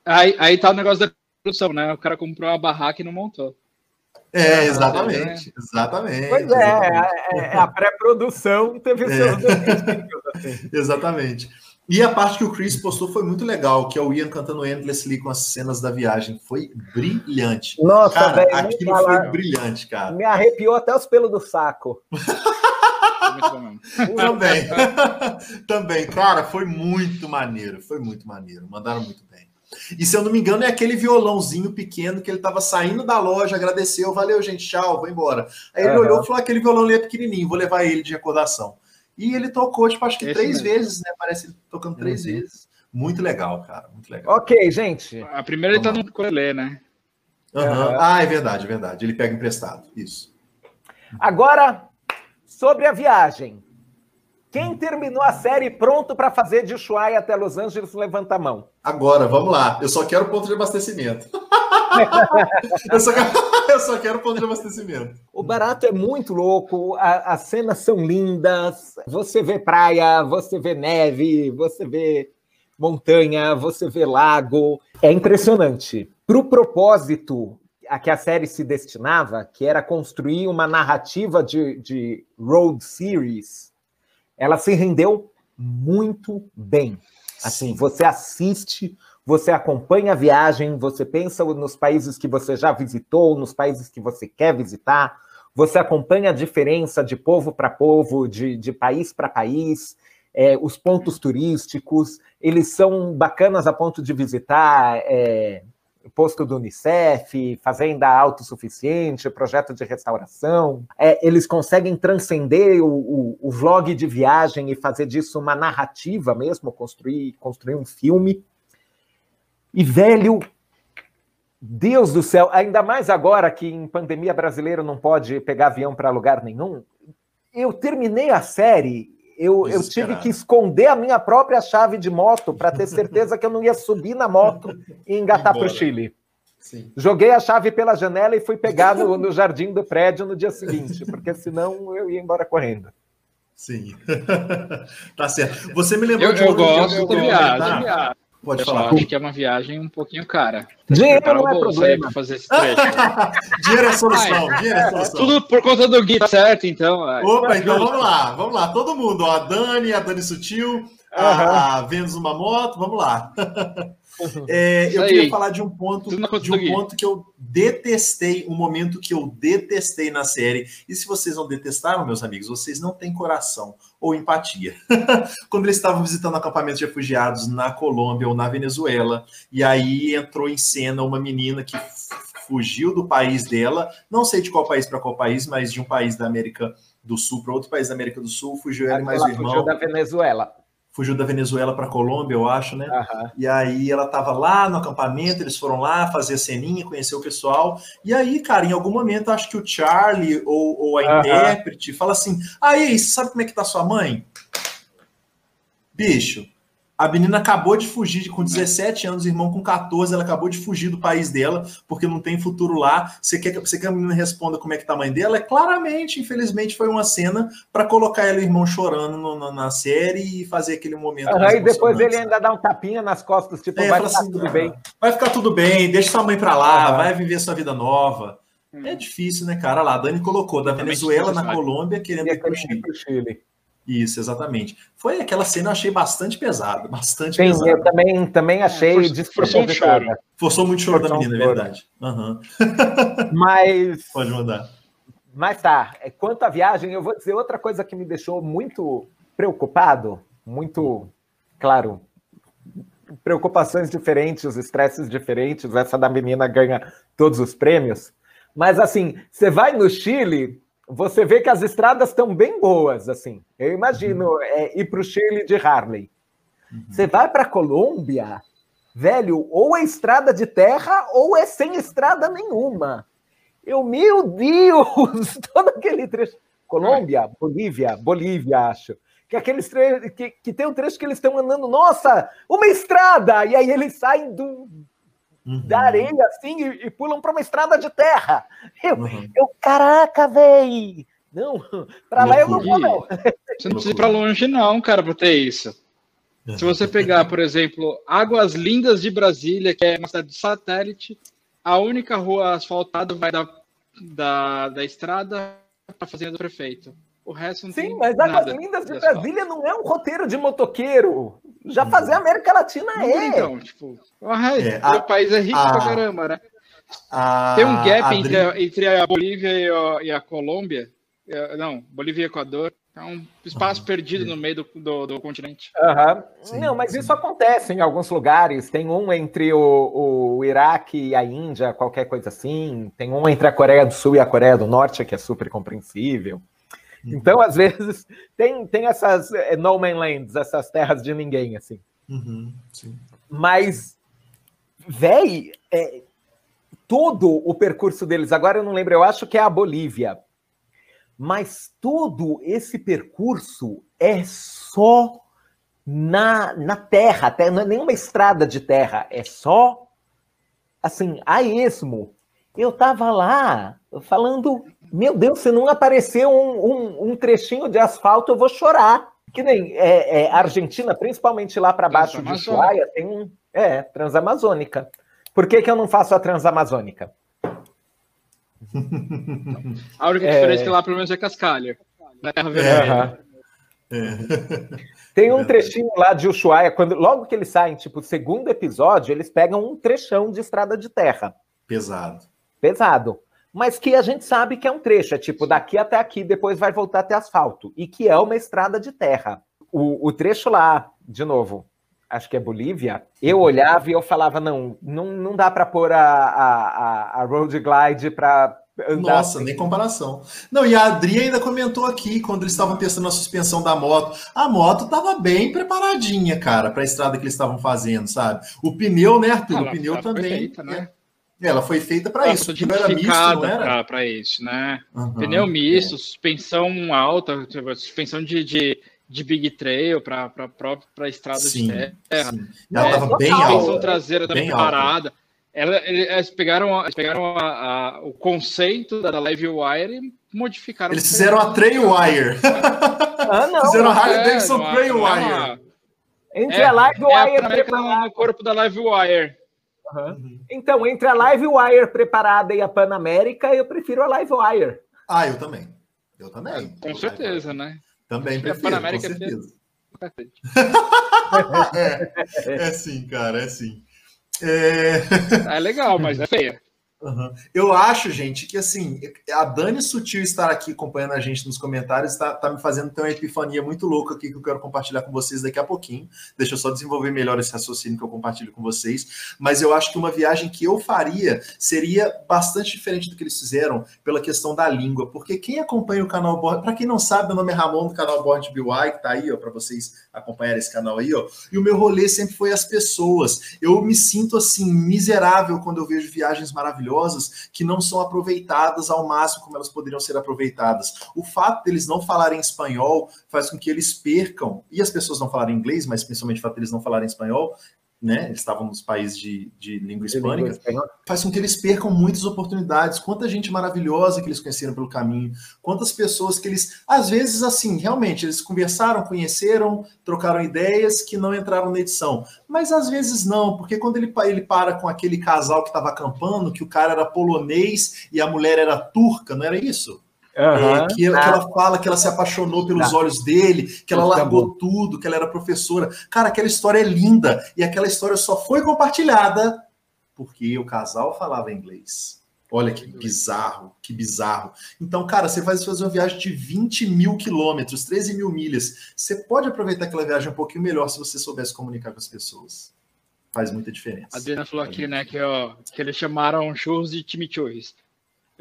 Aí, aí tá o negócio da produção, né? O cara comprou uma barraca e não montou.
É, exatamente, exatamente.
Pois é, exatamente. é, é a pré-produção teve é. seus
assim. Exatamente. E a parte que o Chris postou foi muito legal, que é o Ian cantando Endlessly com as cenas da viagem. Foi brilhante.
Nossa,
cara,
véio,
aquilo falar, foi brilhante, cara.
Me arrepiou até os pelos do saco.
Também. Também, cara, foi muito maneiro. Foi muito maneiro. Mandaram muito bem. E se eu não me engano, é aquele violãozinho pequeno que ele estava saindo da loja, agradeceu, valeu, gente, tchau, vou embora. Aí ele uhum. olhou e falou: aquele violão ali é pequenininho, vou levar ele de recordação. E ele tocou, tipo, acho que Esse três mesmo. vezes, né? Parece ele tocando três uhum. vezes. Muito legal, cara. Muito legal.
Ok, gente.
A primeira ele tá no colê, né?
Uhum. Uhum. Ah, é verdade, é verdade. Ele pega emprestado. Isso.
Agora, sobre a viagem. Quem terminou a série pronto para fazer de Ushuaia até Los Angeles, levanta a mão.
Agora, vamos lá. Eu só quero ponto de abastecimento. eu, só quero, eu, só quero, ponto de abastecimento.
O barato é muito louco, a, as cenas são lindas. Você vê praia, você vê neve, você vê montanha, você vê lago. É impressionante. Para o propósito a que a série se destinava, que era construir uma narrativa de, de road series, ela se rendeu muito bem. Assim, você assiste você acompanha a viagem, você pensa nos países que você já visitou, nos países que você quer visitar, você acompanha a diferença de povo para povo, de, de país para país, é, os pontos turísticos, eles são bacanas a ponto de visitar é, posto do Unicef, fazenda autossuficiente, projeto de restauração. É, eles conseguem transcender o, o, o, vlog de viagem e fazer disso uma narrativa mesmo, construir, construir um filme. E, velho, Deus do céu, ainda mais agora que em pandemia brasileiro não pode pegar avião para lugar nenhum. Eu terminei a série, eu, eu tive que esconder a minha própria chave de moto para ter certeza que eu não ia subir na moto e engatar para o Chile. Sim. Joguei a chave pela janela e fui pegar no, no, jardim do prédio no dia seguinte, porque senão eu ia embora correndo.
Sim. tá certo. Você me lembrou
eu,
de
eu gosto de viagem.
Pode
eu
falar.
acho que é uma viagem um pouquinho cara.
Dinheiro não é problema.
fazer esse trecho.
dinheiro é solução, Ai, dinheiro é solução.
Tudo por conta do Gui, certo? Então.
Opa, então vamos lá, vamos lá. Todo mundo, ó, a Dani, a Dani Sutil, a, a Vênus uma moto, vamos lá. É, eu queria falar de um ponto, de um ponto que eu detestei, um momento que eu detestei na série. E se vocês não detestaram, meus amigos, vocês não têm coração ou empatia. Quando eles estavam visitando acampamentos de refugiados na Colômbia ou na Venezuela, e aí entrou em cena uma menina que fugiu do país dela, não sei de qual país para qual país, mas de um país da América do Sul para outro país da América do Sul, fugiu ela e mais o irmão.
Fugiu da Venezuela
fugiu da Venezuela para Colômbia, eu acho, né? Uhum. E aí ela estava lá no acampamento, eles foram lá fazer a ceninha, conhecer o pessoal. E aí, cara, em algum momento, acho que o Charlie ou, ou a uhum. intérprete fala assim: aí, sabe como é que tá sua mãe? Bicho, a menina acabou de fugir com 17 anos, irmão com 14, ela acabou de fugir do país dela, porque não tem futuro lá. Você quer, você quer que a menina responda como é que tá a mãe dela? É claramente, infelizmente, foi uma cena para colocar ela e o irmão chorando no, na, na, série e fazer aquele momento.
Uhum, e depois ele ainda dá um tapinha nas costas, tipo, é, vai ficar assim, tudo bem.
Vai ficar tudo bem, deixa sua mãe para lá, uhum. vai viver sua vida nova. Hum. É difícil, né, cara? Lá, a Dani colocou da Venezuela na Colômbia querendo ir para o Chile. Isso, exatamente. Foi aquela cena eu achei bastante pesada, bastante Sim, pesada.
eu também, também achei é,
forçou, um choro. Forçou muito choro forçou da menina, um é verdade. Uhum.
Mas.
Pode mandar.
Mas tá, é, quanto à viagem, eu vou dizer outra coisa que me deixou muito preocupado, muito, claro, preocupações diferentes, estresses diferentes. Essa da menina ganha todos os prêmios. Mas assim, você vai no Chile, você vê que as estradas estão bem boas, assim. Eu imagino uhum. é, ir para o Chile de Harley. Uhum. Você vai para a Colômbia, velho, ou é estrada de terra ou é sem estrada nenhuma. Eu, meu Deus, todo aquele trecho. Colômbia, Bolívia, Bolívia, acho. Que aqueles trechos, que, que tem um trecho que eles estão andando, nossa, uma estrada! E aí eles saem do, uhum. da areia assim e, e pulam para uma estrada de terra. Eu, uhum. eu caraca, véi! Não, para lá eu não vou, não.
Você não precisa ir para longe, não, cara, para ter isso. Se você pegar, por exemplo, Águas Lindas de Brasília, que é uma cidade de satélite, a única rua asfaltada vai da, da, da estrada para a fazenda do prefeito. O resto não
Sim,
tem
mas Águas Lindas de Brasília não é um roteiro de motoqueiro. Já fazer América Latina não, é. Então, tipo,
é, a, o país é rico a, pra caramba, né? A, Tem um gap entre, a, entre a Bolívia e a, e a Colômbia. É, não, Bolívia e Equador. É um espaço uhum. perdido no meio do, do, do continente.
Uhum. Sim, não, mas sim. isso acontece em alguns lugares. Tem um entre o, o Iraque e a Índia, qualquer coisa assim. Tem um entre a Coreia do Sul e a Coreia do Norte, que é super compreensível. Uhum. Então, às vezes, tem, tem essas é, no man lands, essas terras de ninguém, assim. Uhum, Mas, véi, é, todo o percurso deles, agora eu não lembro, eu acho que é a Bolívia, mas todo esse percurso é só na, na terra, não é nenhuma estrada de terra, é só, assim, a esmo. Eu tava lá falando, meu Deus, se não aparecer um, um, um trechinho de asfalto, eu vou chorar. Que nem é, é Argentina, principalmente lá para baixo de Ushuaia, tem um. É, Transamazônica. Por que, que eu não faço a Transamazônica?
a única diferença é que lá pelo menos é cascalho. Terra
vermelha. É. Tem um trechinho lá de Ushuaia, quando, logo que eles saem, tipo, segundo episódio, eles pegam um trechão de estrada de terra.
Pesado.
Pesado mas que a gente sabe que é um trecho, é tipo daqui até aqui, depois vai voltar até asfalto, e que é uma estrada de terra. O, o trecho lá, de novo, acho que é Bolívia, eu olhava e eu falava, não, não, não dá para pôr a, a, a Road Glide para
Nossa, assim. nem comparação. Não, e a Adri ainda comentou aqui, quando eles estavam testando a suspensão da moto, a moto estava bem preparadinha, cara, para a estrada que eles estavam fazendo, sabe? O pneu, né, Arthur? o pneu também. Perfeita, né? Ela foi feita para isso.
Era misto, Para isso, né? Uhum, Pneu misto, é. suspensão alta, suspensão de, de, de Big Trail para a estrada sim, de terra. Sim.
Ela estava é, bem alta. Suspensão
traseira também parada. Ela, eles pegaram, eles pegaram a, a, o conceito da, da Live Wire e modificaram.
Eles fizeram a Trail Wire. ah, não. Fizeram a Harley Davidson é, Trail Wire.
Entre a Live Wire
é no corpo da Live Wire.
Uhum. Então, entre a Live Wire preparada e a Pan América, eu prefiro a Live Wire.
Ah, eu também. Eu também.
É, com certeza, né?
Também prefiro, a Pan América com certeza. é, é sim, cara, é sim. É...
é legal, mas é feia.
Uhum. Eu acho, gente, que assim, a Dani Sutil estar aqui acompanhando a gente nos comentários está tá me fazendo ter uma epifania muito louca aqui que eu quero compartilhar com vocês daqui a pouquinho. Deixa eu só desenvolver melhor esse raciocínio que eu compartilho com vocês. Mas eu acho que uma viagem que eu faria seria bastante diferente do que eles fizeram pela questão da língua. Porque quem acompanha o canal Board, para quem não sabe, meu nome é Ramon do canal Board BY, que tá aí, ó, para vocês acompanharem esse canal aí, ó. E o meu rolê sempre foi as pessoas. Eu me sinto assim, miserável quando eu vejo viagens maravilhosas maravilhosas que não são aproveitadas ao máximo como elas poderiam ser aproveitadas. O fato deles não falarem espanhol faz com que eles percam, e as pessoas não falarem inglês, mas principalmente o fato deles não falarem espanhol, né? Eles estavam nos países de, de língua hispânica, faz com que eles percam muitas oportunidades. Quanta gente maravilhosa que eles conheceram pelo caminho, quantas pessoas que eles, às vezes, assim, realmente, eles conversaram, conheceram, trocaram ideias que não entraram na edição. Mas às vezes não, porque quando ele, ele para com aquele casal que estava acampando, que o cara era polonês e a mulher era turca, não era isso? Uhum, que, que, ela fala que ela se apaixonou pelos olhos dele, que ela largou tudo, que ela era professora. Cara, aquela história é linda. E aquela história só foi compartilhada porque o casal falava inglês. Olha que bizarro, que bizarro. Então, cara, você vai fazer uma viagem de 20 mil quilômetros, 13 mil milhas. Você pode aproveitar aquela viagem um pouquinho melhor se você soubesse comunicar com as pessoas. Faz muita diferença.
A Adriana falou aqui, né, que, ó, que eles chamaram churros de chimichurris.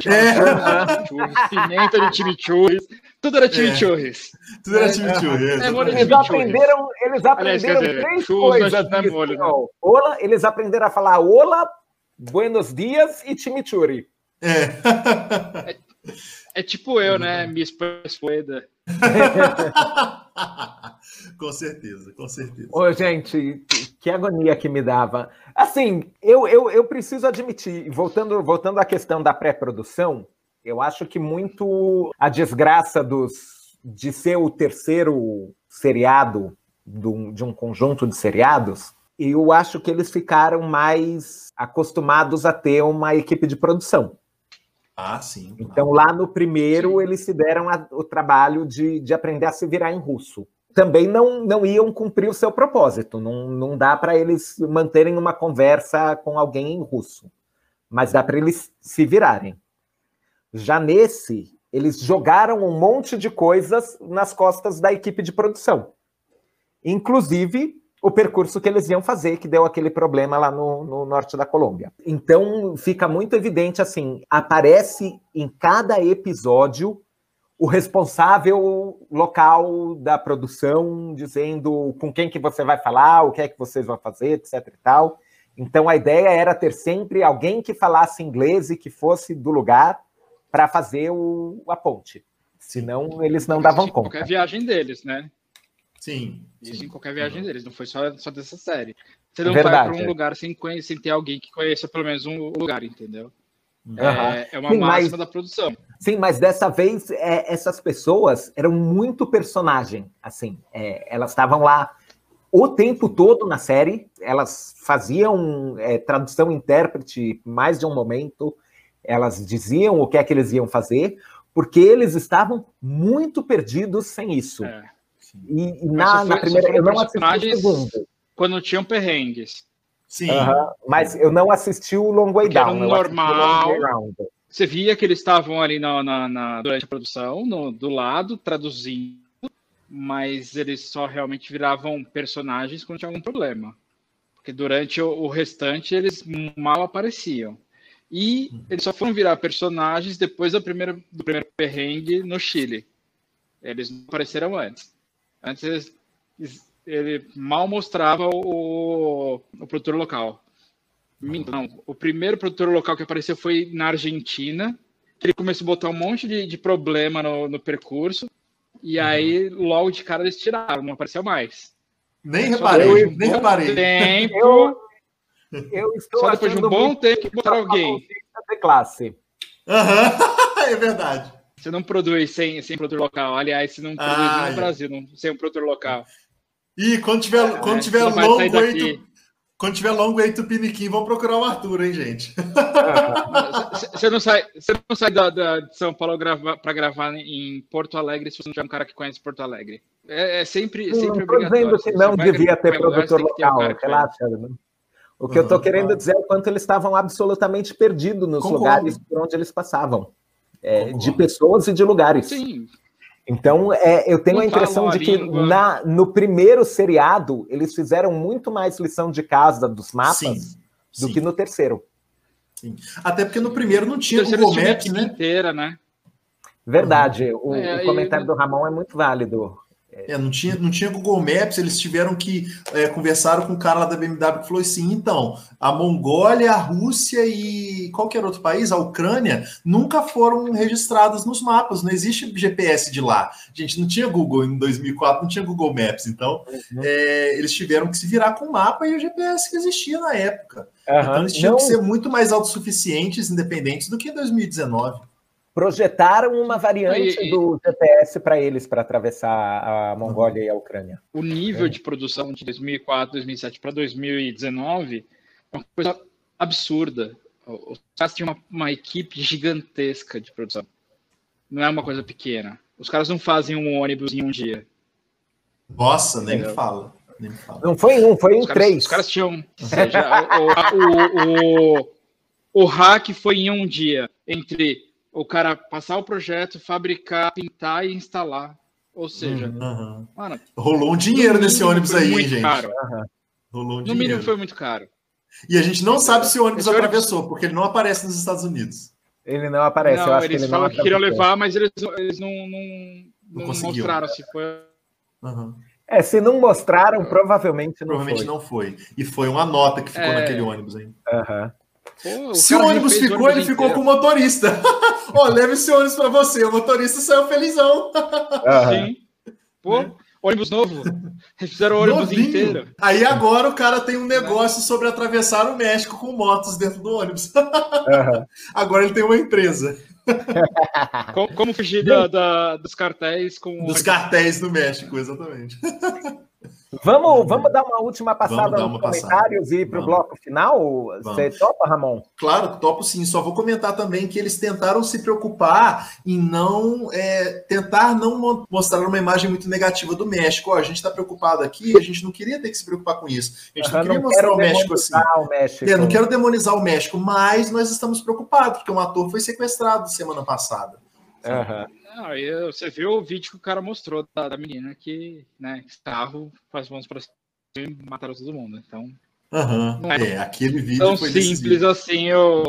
É.
Pimenta de chimichurri. Tudo era chimichurris.
É. Tudo era chimichurri. É,
eles aprenderam, eles aprenderam Aliás, três coisas. De molho, né? Ola, eles aprenderam a falar Ola, Buenos Dias e chimichurri.
É.
é. É, tipo eu, né? Minha esposa.
com certeza, com certeza.
Ô, gente, que agonia que me dava. Assim, eu, eu, eu preciso admitir, voltando, voltando à questão da pré-produção, eu acho que muito a desgraça dos, de ser o terceiro seriado do, de um conjunto de seriados, eu acho que eles ficaram mais acostumados a ter uma equipe de produção.
Ah, sim.
Então, lá no primeiro, eles se deram a, o trabalho de, de aprender a se virar em russo também não, não iam cumprir o seu propósito. Não, não dá para eles manterem uma conversa com alguém em russo, mas dá para eles se virarem. Já nesse, eles jogaram um monte de coisas nas costas da equipe de produção, inclusive o percurso que eles iam fazer, que deu aquele problema lá no, no norte da Colômbia. Então fica muito evidente assim: aparece em cada episódio o responsável local da produção dizendo com quem que você vai falar, o que é que vocês vão fazer, etc e tal. Então a ideia era ter sempre alguém que falasse inglês e que fosse do lugar para fazer o, a ponte. Senão eles não davam conta.
Qualquer viagem deles, né?
Sim.
Isso sim. em qualquer viagem deles, não foi só, só dessa série. Você não Verdade, vai para um é. lugar sem, conhecer, sem ter alguém que conheça pelo menos um lugar, entendeu? Uhum. É, é, uma sim, máxima mas, da produção.
Sim, mas dessa vez é, essas pessoas eram muito personagem, assim, é, elas estavam lá o tempo todo na série, elas faziam é, tradução intérprete mais de um momento, elas diziam o que é que eles iam fazer, porque eles estavam muito perdidos sem isso. É, e, e na, na primeira, eu não assisti o segundo.
Quando tinham perrengues.
Sim. mas eu não assisti o Long Way Down.
normal. Você via que eles estavam ali na, na, na, durante a produção, no, do lado, traduzindo, mas eles só realmente viravam personagens quando tinha algum problema. Porque durante o, o restante eles mal apareciam. E eles só foram virar personagens depois da primeira, do primeiro perrengue no Chile. Eles não apareceram antes. Antes eles, ele mal mostrava o, o produtor local. Não, o primeiro produtor local que apareceu foi na Argentina. Ele começou a botar um monte de, de problema no, no percurso. E uhum. aí, logo de cara, eles tiraram, não apareceu mais.
Nem reparei, eu, nem reparei.
Tempo,
eu, eu estou
só depois de um bom tempo que botar alguém.
De classe.
Uhum. é verdade.
Você não produz sem, sem produtor local. Aliás, você não produz ah, no é. Brasil não, sem um produtor local.
E quando tiver, é, quando tiver long way to, Quando tiver long way to Piniquim, vão procurar o Arthur, hein, gente?
Você não sai, você não sai da, da de São Paulo para gravar em Porto Alegre se você não tiver um cara que conhece Porto Alegre. É, é sempre, sempre
não dizendo que não devia ter produtor local, relaxa. Né? O que uhum, eu estou querendo dizer é o quanto eles estavam absolutamente perdidos nos Concordo. lugares por onde eles passavam. É, de pessoas e de lugares. Sim. Então, é, eu tenho não a impressão de que na, no primeiro seriado eles fizeram muito mais lição de casa dos mapas sim, do sim. que no terceiro.
Sim. Até porque no primeiro não tinha Google Maps,
né? Inteira, né?
Verdade. O, é, o comentário do Ramon é muito válido.
É, não, tinha, não tinha Google Maps, eles tiveram que é, conversaram com o cara lá da BMW que falou assim: então, a Mongólia, a Rússia e qualquer outro país, a Ucrânia, nunca foram registrados nos mapas, não existe GPS de lá. Gente, não tinha Google em 2004, não tinha Google Maps, então uhum. é, eles tiveram que se virar com o mapa e o GPS que existia na época. Uhum. Então eles tinham não... que ser muito mais autossuficientes, independentes do que em 2019
projetaram uma variante e, do GPS para eles para atravessar a Mongólia e a Ucrânia.
O nível é. de produção de 2004, 2007 para 2019 é uma coisa absurda. Os caras tinham uma, uma, equipe gigantesca de produção. Não é uma coisa pequena. Os caras não fazem um ônibus em um dia.
Nossa, nem me fala. Nem me
fala. Não foi em um, foi em os três.
Caras, os caras tinham. Seja, o, o, o, o hack foi em um dia entre o cara passar o projeto, fabricar, pintar e instalar. Ou seja,
uhum. mano, rolou um dinheiro nesse ônibus aí, gente. Caro. Uhum.
Rolou um no dinheiro. mínimo foi muito caro.
E a gente não sabe se o ônibus Esse atravessou, ônibus... porque ele não aparece nos Estados Unidos.
Ele não aparece.
Não, eles que falam que queriam levar, mas eles, eles não, não, não, não mostraram se foi.
Uhum. É, se não mostraram, provavelmente não
provavelmente
foi.
não foi. E foi uma nota que ficou é... naquele ônibus aí.
Uhum.
Pô, Se o ônibus ficou, ônibus ele ficou com o motorista. Ó, oh, leve esse ônibus para você. O motorista saiu felizão.
Sim. Pô, é. ônibus novo. Fizeram o ônibus Novinho. inteiro.
Aí agora o cara tem um negócio sobre atravessar o México com motos dentro do ônibus. Uhum. Agora ele tem uma empresa.
como, como, fugir da, da, dos cartéis com.
Dos cartéis do México, exatamente.
Vamos, vamos dar uma última passada nos comentários passada. e ir para o bloco final? Você topa, Ramon?
Claro, topo sim. Só vou comentar também que eles tentaram se preocupar em não é, tentar não mostrar uma imagem muito negativa do México. Ó, a gente está preocupado aqui, a gente não queria ter que se preocupar com isso. A gente não queria não mostrar o México assim. O México. É, não quero demonizar o México, mas nós estamos preocupados, porque um ator foi sequestrado semana passada.
Uhum. Não, e você viu o vídeo que o cara mostrou da, da menina que, né, carro faz mãos para cima e mataram todo mundo. Então.
Uhum. É, é, aquele vídeo
tão foi simples decisivo. assim o,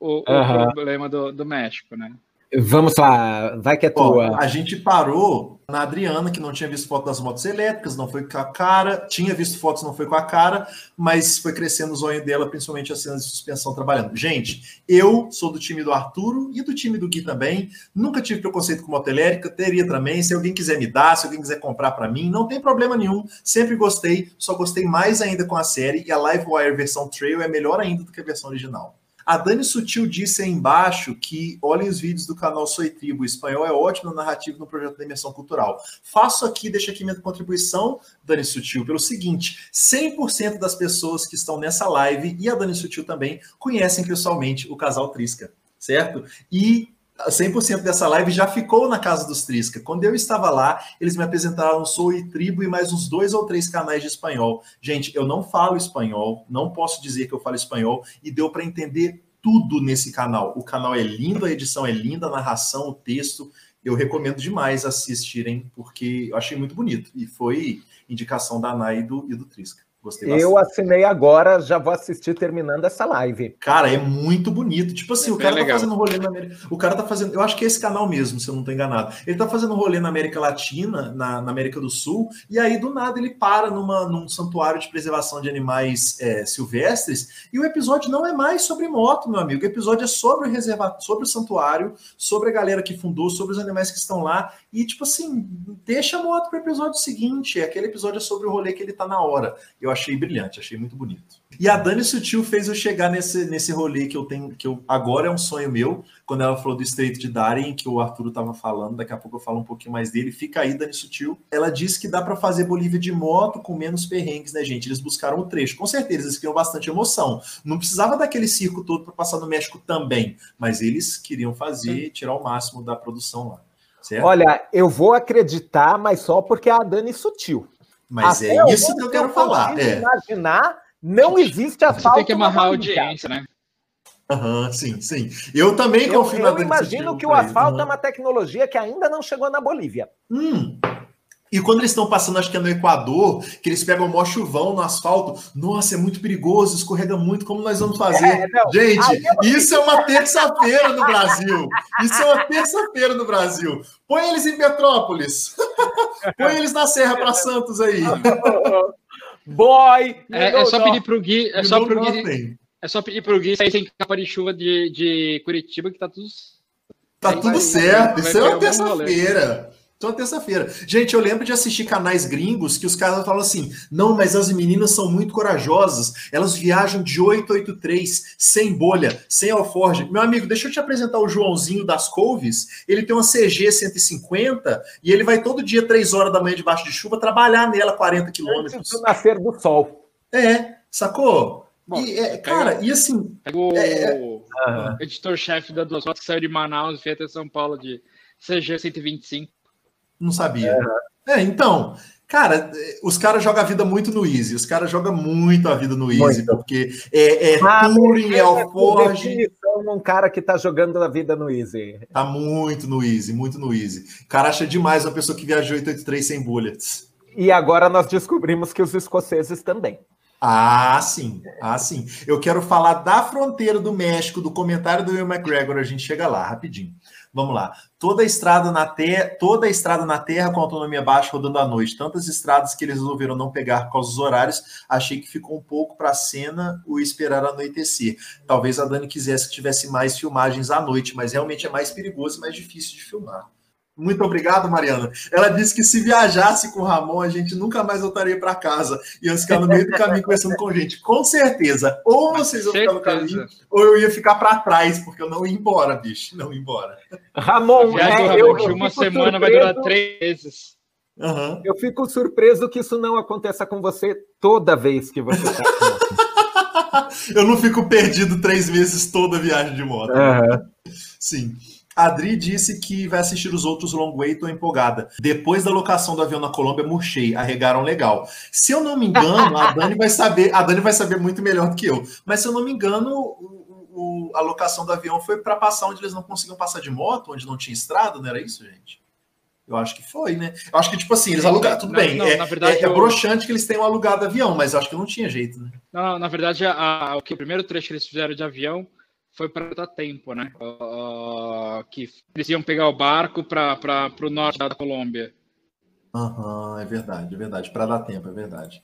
o, uhum. o problema do, do México, né?
Vamos lá, vai que é tua.
a gente parou na Adriana, que não tinha visto foto das motos elétricas, não foi com a cara, tinha visto fotos, não foi com a cara, mas foi crescendo o sonho dela, principalmente as cenas de suspensão trabalhando. Gente, eu sou do time do Arturo e do time do Gui também, nunca tive preconceito com moto elétrica, teria também, se alguém quiser me dar, se alguém quiser comprar para mim, não tem problema nenhum, sempre gostei, só gostei mais ainda com a série, e a Livewire versão Trail é melhor ainda do que a versão original. A Dani Sutil disse aí embaixo que olhem os vídeos do canal Soy Tribo. O espanhol é ótimo narrativo no projeto da imersão cultural. Faço aqui, deixo aqui minha contribuição, Dani Sutil, pelo seguinte: 100% das pessoas que estão nessa live e a Dani Sutil também conhecem pessoalmente o casal Trisca, certo? E 100% dessa live já ficou na casa dos Trisca. Quando eu estava lá, eles me apresentaram Sou e Tribo e mais uns dois ou três canais de espanhol. Gente, eu não falo espanhol, não posso dizer que eu falo espanhol e deu para entender tudo nesse canal. O canal é lindo, a edição é linda, a narração, o texto. Eu recomendo demais assistirem porque eu achei muito bonito e foi indicação da Ana e do, e do Trisca.
Gostei bastante. Eu assinei agora, já vou assistir terminando essa live.
Cara, é muito bonito. Tipo assim, é o cara tá legal. tá fazendo rolê na América. O cara tá fazendo. Eu acho que é esse canal mesmo, se eu não tô enganado. Ele tá fazendo rolê na América Latina, na, na América do Sul, e aí do nada ele para numa, num santuário de preservação de animais é, silvestres, e o episódio não é mais sobre moto, meu amigo. O episódio é sobre o reservatório, sobre o santuário, sobre a galera que fundou, sobre os animais que estão lá. E, tipo assim, deixa a moto pro episódio seguinte. Aquele episódio é sobre o rolê que ele tá na hora. Eu achei brilhante, achei muito bonito. E a Dani Sutil fez eu chegar nesse, nesse rolê que eu tenho, que eu agora é um sonho meu, quando ela falou do Estreito de Darien, que o Arthur estava falando, daqui a pouco eu falo um pouquinho mais dele. Fica aí, Dani Sutil. Ela disse que dá para fazer Bolívia de moto com menos perrengues, né, gente? Eles buscaram o trecho. Com certeza, eles queriam bastante emoção. Não precisava daquele circo todo para passar no México também, mas eles queriam fazer, tirar o máximo da produção lá.
Certo? Olha, eu vou acreditar, mas só porque é a Dani Sutil.
Mas Até é isso que eu quero falar. É.
Imaginar, não existe asfalto. Você
tem que amarrar a audiência, né?
Uhum, sim, sim. Eu também
eu, confio eu na Eu imagino que o asfalto é uma tecnologia que ainda não chegou na Bolívia.
Hum. E quando eles estão passando, acho que é no Equador, que eles pegam o maior chuvão no asfalto, nossa, é muito perigoso, escorrega muito, como nós vamos fazer? É, Gente, isso é uma terça-feira no Brasil. Isso é uma terça-feira no Brasil. Põe eles em Petrópolis. Põe eles na Serra para Santos aí.
Boy!
É, é só pedir pro Gui. É só, pro Gui é só pedir pro Gui sair sem capa de chuva de, de Curitiba, que tá tudo.
Tá tudo vai, certo. Vai, isso é uma terça-feira. Então, terça-feira. Gente, eu lembro de assistir canais gringos que os caras falam assim: não, mas as meninas são muito corajosas, elas viajam de 883, sem bolha, sem alforge. Meu amigo, deixa eu te apresentar o Joãozinho das Couves. Ele tem uma CG 150 e ele vai todo dia, 3 horas da manhã, debaixo de chuva, trabalhar nela 40 quilômetros.
Do nascer do sol.
É, sacou? Bom, e, é, cara, e assim.
Pegou é, o é, editor-chefe da Duas Fotos que saiu de Manaus e veio até São Paulo de CG 125.
Não sabia. É, então, cara, os caras jogam a vida muito no Easy. Os caras jogam muito a vida no Easy, muito. porque é, é ah, Turing, é Alforge.
um cara que tá jogando a vida no Easy.
Tá muito no Easy, muito no Easy. O cara acha demais uma pessoa que viajou 883 sem bullets.
E agora nós descobrimos que os escoceses também.
Ah, sim. Ah, sim. Eu quero falar da fronteira do México, do comentário do Will McGregor. A gente chega lá, rapidinho. Vamos lá. Toda a estrada na terra, toda estrada na terra com autonomia baixa rodando à noite. Tantas estradas que eles resolveram não pegar por causa dos horários. Achei que ficou um pouco para a cena o esperar anoitecer. Talvez a Dani quisesse que tivesse mais filmagens à noite, mas realmente é mais perigoso e mais difícil de filmar. Muito obrigado, Mariana. Ela disse que se viajasse com o Ramon, a gente nunca mais voltaria para casa. Ia ficar no meio do caminho conversando com gente. Com certeza. Ou vocês iam ficar no caminho, ou eu ia ficar para trás, porque eu não ia embora, bicho. Não ia embora.
Ramon,
é, eu, eu uma semana surpreso. vai durar três meses.
Uhum. Eu fico surpreso que isso não aconteça com você toda vez que você está
Eu não fico perdido três meses toda viagem de moto. Uhum. Sim. A Adri disse que vai assistir os outros long way, tô empolgada. Depois da locação do avião na Colômbia, murchei, arregaram legal. Se eu não me engano, a Dani vai saber, a Dani vai saber muito melhor do que eu. Mas se eu não me engano, o, o, a locação do avião foi para passar onde eles não conseguiam passar de moto, onde não tinha estrada, não era isso, gente? Eu acho que foi, né? Eu acho que, tipo assim, eles alugaram. Tudo bem. Não, é, na verdade, é, é broxante que eles tenham alugado avião, mas eu acho que não tinha jeito, né?
Não, na verdade, a, a, o, que, o primeiro trecho que eles fizeram de avião foi para dar tempo, né? Uh, que eles iam pegar o barco para o norte da Colômbia.
Aham, uhum, é verdade, é verdade. Para dar tempo, é verdade.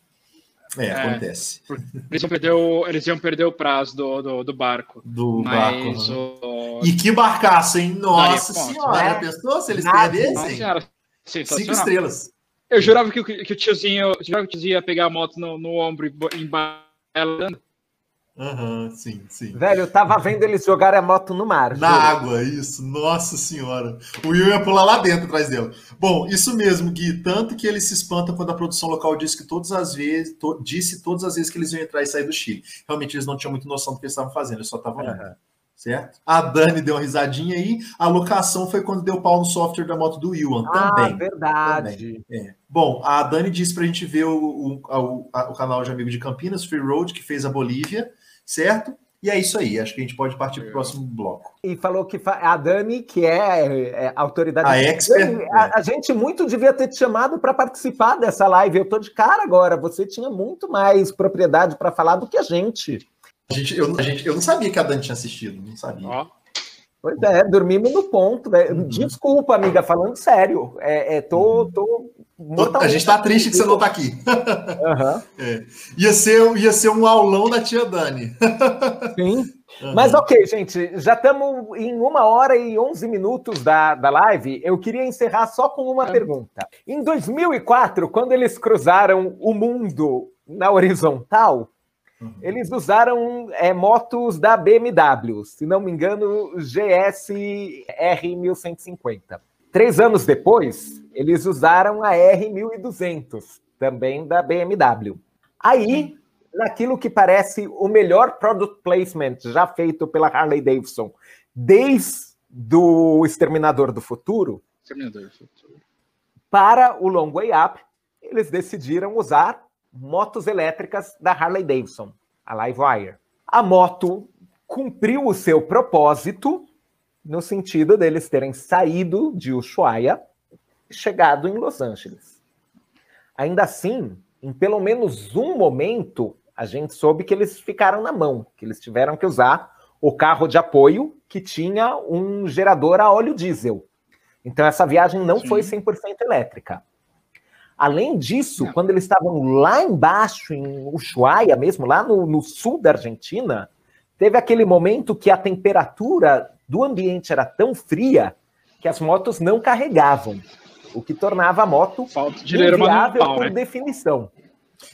É, é, acontece.
Eles iam, perder o, eles iam perder o prazo do, do, do barco.
Do mas barco. O... E que barcaço, hein? Nossa senhora, né? pensou se eles perdessem? Senhora, Cinco estrelas.
Eu jurava que, que, o tiozinho, jurava que o tiozinho ia pegar a moto no, no ombro e embalando.
Uhum, sim, sim.
Velho, eu tava vendo eles jogarem a moto no mar.
Na juro. água, isso. Nossa senhora. O Will ia pular lá dentro atrás dele. Bom, isso mesmo, Gui. Tanto que ele se espanta quando a produção local disse que todas as vezes, to, disse todas as vezes que eles iam entrar e sair do Chile. Realmente eles não tinham muita noção do que eles estavam fazendo, eles só estavam olhando. Uhum. Certo? A Dani deu uma risadinha aí. A locação foi quando deu pau no software da moto do William. Ah, também.
verdade.
Também. É. Bom, a Dani disse pra gente ver o, o, o, o canal de amigo de Campinas, Free Road, que fez a Bolívia certo? E é isso aí, acho que a gente pode partir para o próximo bloco.
E falou que a Dani, que é, é autoridade.
A expert.
Dani, a, a, gente muito devia ter te chamado para participar dessa live. Eu estou de cara agora. Você tinha muito mais propriedade para falar do que a gente.
A gente, eu, a gente. eu não sabia que a Dani tinha assistido, não sabia. Oh.
Pois é, dormimos no ponto. Né? Uhum. Desculpa, amiga, falando sério. É, é tô, uhum. tô
a gente tá triste que você não tá aqui. Uhum. É. Ia, ser, ia ser um aulão da tia Dani.
Sim. Uhum. Mas ok, gente, já estamos em uma hora e onze minutos da, da live. Eu queria encerrar só com uma uhum. pergunta. Em 2004, quando eles cruzaram o mundo na horizontal, uhum. eles usaram é, motos da BMW, se não me engano, GS R1150. Três anos depois, eles usaram a R1200, também da BMW. Aí, naquilo que parece o melhor product placement já feito pela Harley Davidson, desde do Exterminador do Futuro, Exterminador do Futuro. para o Long Way Up, eles decidiram usar motos elétricas da Harley Davidson, a Livewire. A moto cumpriu o seu propósito no sentido deles terem saído de Ushuaia e chegado em Los Angeles. Ainda assim, em pelo menos um momento, a gente soube que eles ficaram na mão, que eles tiveram que usar o carro de apoio que tinha um gerador a óleo diesel. Então essa viagem não Sim. foi 100% elétrica. Além disso, não. quando eles estavam lá embaixo, em Ushuaia mesmo, lá no, no sul da Argentina, teve aquele momento que a temperatura do ambiente era tão fria que as motos não carregavam, o que tornava a moto inviável por né? definição.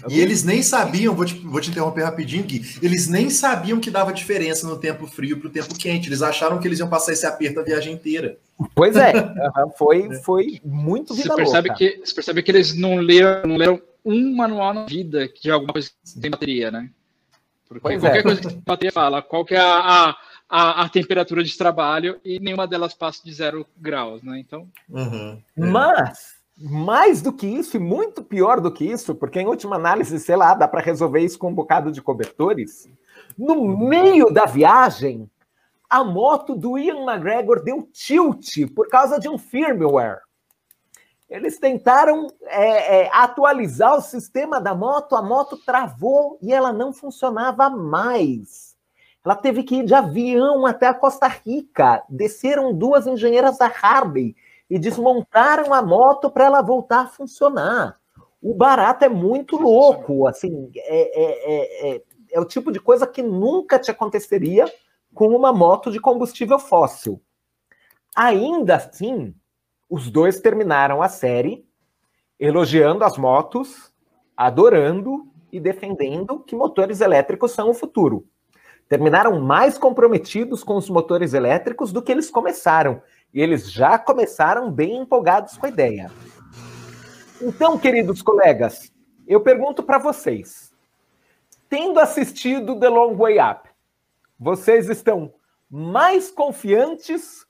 E eles nem sabiam, vou te, vou te interromper rapidinho aqui, eles nem sabiam que dava diferença no tempo frio para o tempo quente. Eles acharam que eles iam passar esse aperto a viagem inteira.
Pois é, foi, foi muito
vida você percebe louca. Que, você percebe que eles não leram, não leram um manual na vida de alguma coisa que tem bateria, né? Porque pois qualquer é. coisa que tem bateria fala, qual que é a, a a, a, temperatura de trabalho e nenhuma delas passa de zero graus, né? Então.
Uhum, é. Mas, mais do que isso, e muito pior do que isso, porque em última análise, sei lá, dá para resolver isso com um bocado de cobertores. No meio da viagem, a moto do Ian McGregor deu tilt por causa de um firmware. Eles tentaram é, é, atualizar o sistema da moto, a moto travou e ela não funcionava mais. Ela teve que ir de avião até a Costa Rica. Desceram duas engenheiras da Harley e desmontaram a moto para ela voltar a funcionar. O barato é muito louco, assim, é, é, é, é, o tipo de coisa que nunca te aconteceria com uma moto de combustível fóssil. Ainda assim, os dois terminaram a série elogiando as motos, adorando e defendendo que motores elétricos são o futuro terminaram mais comprometidos com os motores elétricos do que eles começaram. E eles já começaram bem empolgados com a ideia. Então, queridos colegas, eu pergunto para vocês: tendo assistido The Long Way Up, vocês estão mais confiantes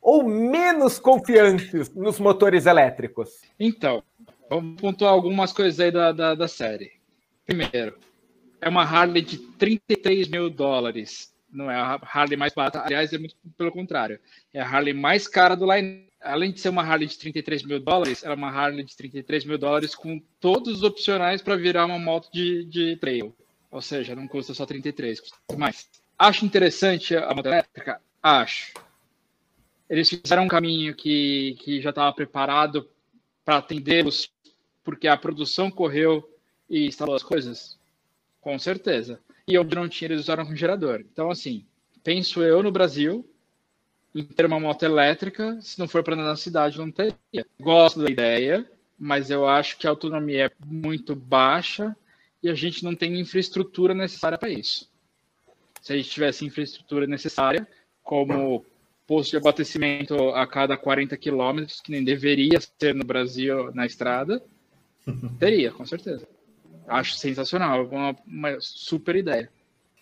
ou menos confiantes nos motores elétricos?
Então, vamos pontuar algumas coisas aí da, da, da série. Primeiro, é uma Harley de 33 mil dólares. Não é a Harley mais barata. Aliás, é muito pelo contrário. É a Harley mais cara do line. Além de ser uma Harley de 33 mil dólares, ela é uma Harley de 33 mil dólares com todos os opcionais para virar uma moto de, de trail. Ou seja, não custa só 33, custa mais. Acho interessante a moto elétrica? Acho. Eles fizeram um caminho que, que já estava preparado para atendê-los, porque a produção correu e instalou as coisas? Com certeza. E onde não tinha, eles usaram com gerador. Então, assim, penso eu no Brasil, em ter uma moto elétrica, se não for para andar na cidade, não teria. Gosto da ideia, mas eu acho que a autonomia é muito baixa e a gente não tem infraestrutura necessária para isso. Se a gente tivesse infraestrutura necessária, como posto de abastecimento a cada 40 quilômetros, que nem deveria ser no Brasil na estrada, teria, com certeza. Acho sensacional, uma, uma super ideia.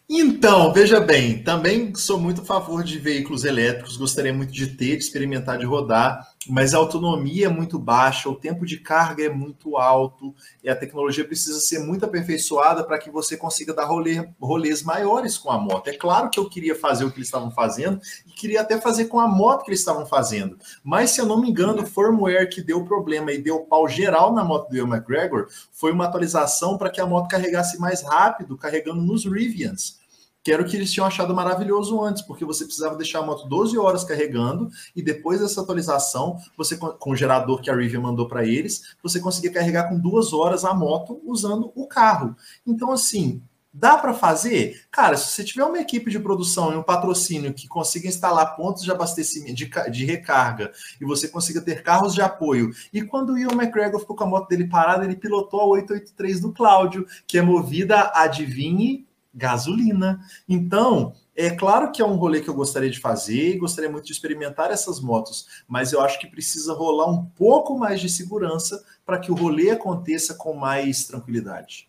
Então, veja bem, também sou muito a favor de veículos elétricos, gostaria muito de ter, de experimentar, de rodar, mas a autonomia é muito baixa, o tempo de carga é muito alto e a tecnologia precisa ser muito aperfeiçoada para que você consiga dar rolê, rolês maiores com a moto. É claro que eu queria fazer o que eles estavam fazendo e queria até fazer com a moto que eles estavam fazendo, mas se eu não me engano, o firmware que deu problema e deu pau geral na moto do Ian McGregor foi uma atualização para que a moto carregasse mais rápido, carregando nos Rivians que era o que eles tinham achado maravilhoso antes, porque você precisava deixar a moto 12 horas carregando e depois dessa atualização, você com o gerador que a Rivian mandou para eles, você conseguia carregar com duas horas a moto usando o carro. Então, assim, Dá para fazer? Cara, se você tiver uma equipe de produção e um patrocínio que consiga instalar pontos de abastecimento, de, de recarga, e você consiga ter carros de apoio. E quando o Ian McGregor ficou com a moto dele parada, ele pilotou a 883 do Cláudio, que é movida, adivinhe, gasolina. Então, é claro que é um rolê que eu gostaria de fazer, gostaria muito de experimentar essas motos, mas eu acho que precisa rolar um pouco mais de segurança para que o rolê aconteça com mais tranquilidade.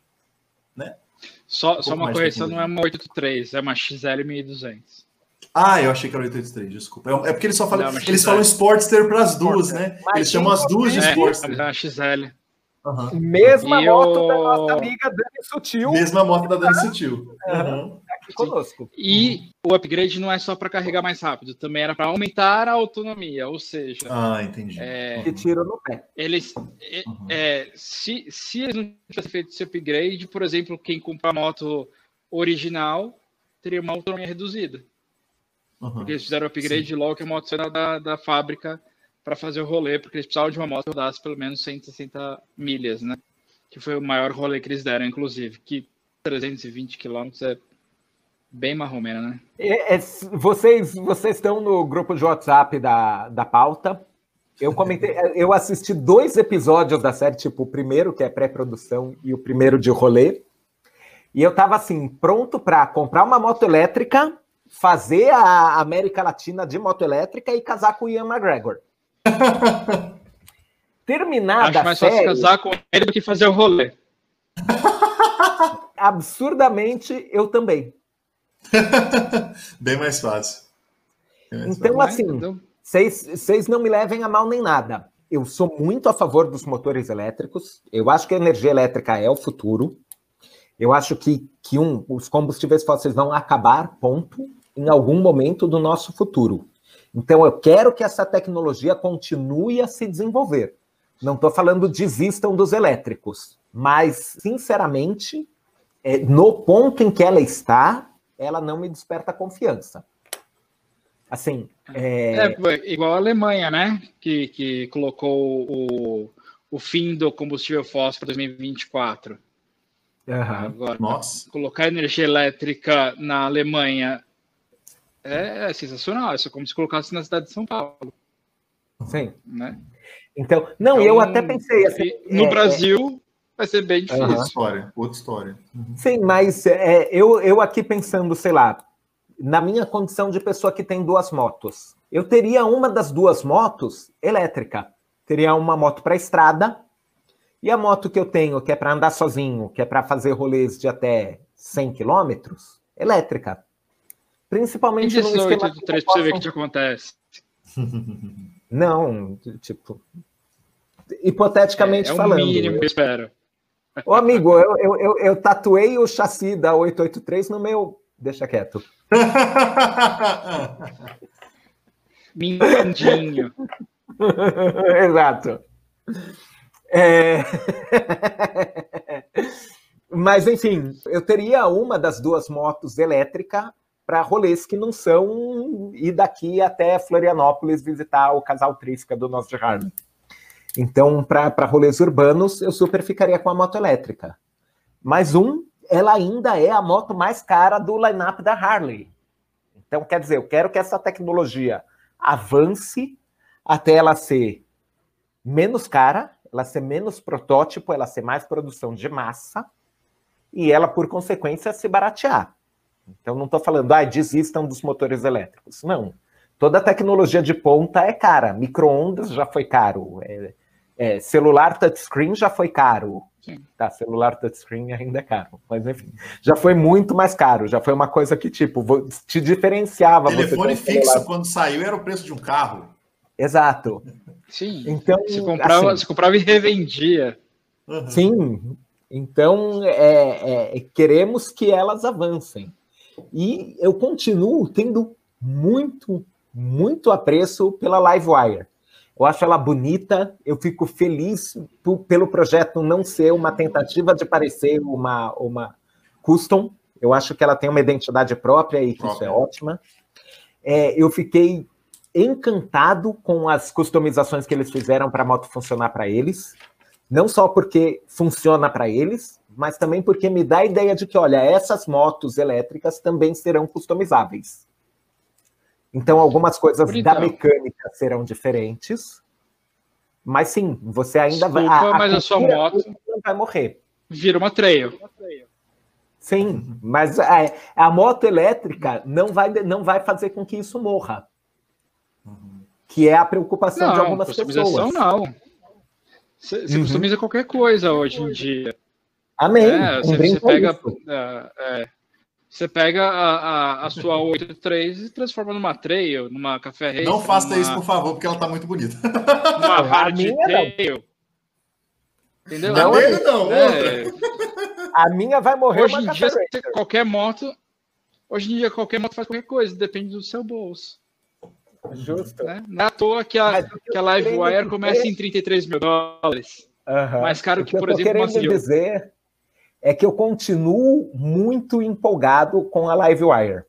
Né?
Só, um só uma correção, não é uma 883, é uma XL 1200.
Ah, eu achei que era 883, desculpa. É, é porque eles só falam, não, eles falam Sportster para as duas, né? Mas eles chamam as duas de é, Sportster.
É, a XL.
Uhum. Mesma e moto o... da nossa amiga Dani Sutil.
Mesma moto da Dani Sutil. Uhum.
Aqui conosco. E o upgrade não é só para carregar mais rápido, também era para aumentar a autonomia, ou seja.
Ah, entendi.
É, que tiro no pé.
Eles, é, uhum. é, se, se eles não tivessem feito esse upgrade, por exemplo, quem compra a moto original teria uma autonomia reduzida. Uhum. Porque eles fizeram o upgrade Sim. logo que a moto saiu da, da fábrica para fazer o rolê, porque eles precisavam de uma moto que rodasse pelo menos 160 milhas, né? Que foi o maior rolê que eles deram, inclusive. Que 320 quilômetros é bem marromeno, né?
É, é, vocês, vocês estão no grupo de WhatsApp da, da pauta. Eu comentei, eu assisti dois episódios da série, tipo o primeiro, que é pré-produção, e o primeiro de rolê. E eu tava assim, pronto para comprar uma moto elétrica, fazer a América Latina de moto elétrica e casar com o Ian McGregor. Terminada
Acho mais fácil casar com ele do que fazer o rolê.
Absurdamente, eu também.
Bem mais fácil.
então, assim, vocês não me levem a mal nem nada. Eu sou muito a favor dos motores elétricos. Eu acho que a energia elétrica é o futuro. Eu acho que, que um, os combustíveis fósseis vão acabar, ponto, em algum momento do nosso futuro. Então, eu quero que essa tecnologia continue a se desenvolver. Não estou falando desistam dos elétricos, mas, sinceramente, é, no ponto em que ela está, ela não me desperta confiança. Assim. É...
é igual a Alemanha, né? Que, que colocou o, o fim do combustível fóssil para 2024. Uhum. Agora, Nossa. colocar energia elétrica na Alemanha é, é sensacional. Isso é como se colocasse na cidade de São Paulo.
Sim. Né? Então, não, então, eu até pensei assim.
No é, Brasil vai ser bem difícil. Outra
história, outra história.
Uhum. Sim, mas é, eu, eu aqui pensando, sei lá, na minha condição de pessoa que tem duas motos, eu teria uma das duas motos elétrica. Teria uma moto para estrada e a moto que eu tenho, que é para andar sozinho, que é para fazer rolês de até 100 quilômetros, elétrica. Principalmente
18, no esquema que pra você ver o que acontece.
Não, tipo, hipoteticamente é, é falando. O
mínimo que eu espero.
Ô, amigo, eu, eu, eu, eu, tatuei o chassi da 883 no meu. Deixa quieto.
Mindinho.
Exato. É... Mas, enfim, eu teria uma das duas motos elétrica para rolês que não são ir daqui até Florianópolis visitar o casal Trisca do nosso Harley. Então, para rolês urbanos, eu super ficaria com a moto elétrica. Mas um, ela ainda é a moto mais cara do lineup da Harley. Então, quer dizer, eu quero que essa tecnologia avance até ela ser menos cara, ela ser menos protótipo, ela ser mais produção de massa e ela, por consequência, se baratear. Então, não estou falando, ah, desistam dos motores elétricos. Não. Toda tecnologia de ponta é cara. Micro-ondas já foi caro. É, é, celular touchscreen já foi caro. Sim. Tá, celular touchscreen ainda é caro. Mas, enfim, já foi muito mais caro. Já foi uma coisa que, tipo, te diferenciava.
Telefone fixo, quando saiu, era o preço de um carro.
Exato.
Sim. Então, se comprava, assim, se comprava e revendia.
Uhum. Sim. Então, é, é, queremos que elas avancem. E eu continuo tendo muito, muito apreço pela Livewire. Eu acho ela bonita, eu fico feliz pelo projeto não ser uma tentativa de parecer uma, uma custom. Eu acho que ela tem uma identidade própria e que isso é ótima. É, eu fiquei encantado com as customizações que eles fizeram para a moto funcionar para eles. Não só porque funciona para eles, mas também porque me dá a ideia de que, olha, essas motos elétricas também serão customizáveis. Então, algumas coisas
Então.
da mecânica serão diferentes, mas sim, você ainda vai.
Desculpa, mas a sua moto-
não vai morrer.
Vira uma trail.
Sim, mas a, a moto elétrica não vai, não vai fazer com que isso morra. Que é a preocupação de
Não,
algumas
customização
pessoas.
não. Você você
Uhum.
customiza qualquer coisa hoje em dia.
Amém.
É,
um
você, você pega, é, é, você pega a, a, a sua 83 e transforma numa trail, numa café racer,
Não faça
numa,
isso, por favor, porque ela tá muito bonita.
numa
A
hard
minha, não.
trail. Entendeu?
Não,
a dele não, outra.
É,
A minha vai morrer
hoje
uma
em
café
dia, qualquer moto. Hoje em dia, qualquer moto faz qualquer coisa, depende do seu bolso.
Justo.
Né? Não é à toa que a,
que
a Livewire começa em 33 mil dólares.
Aham.
Mais caro que, por exemplo, uma
dizer é que eu continuo muito empolgado com a Livewire.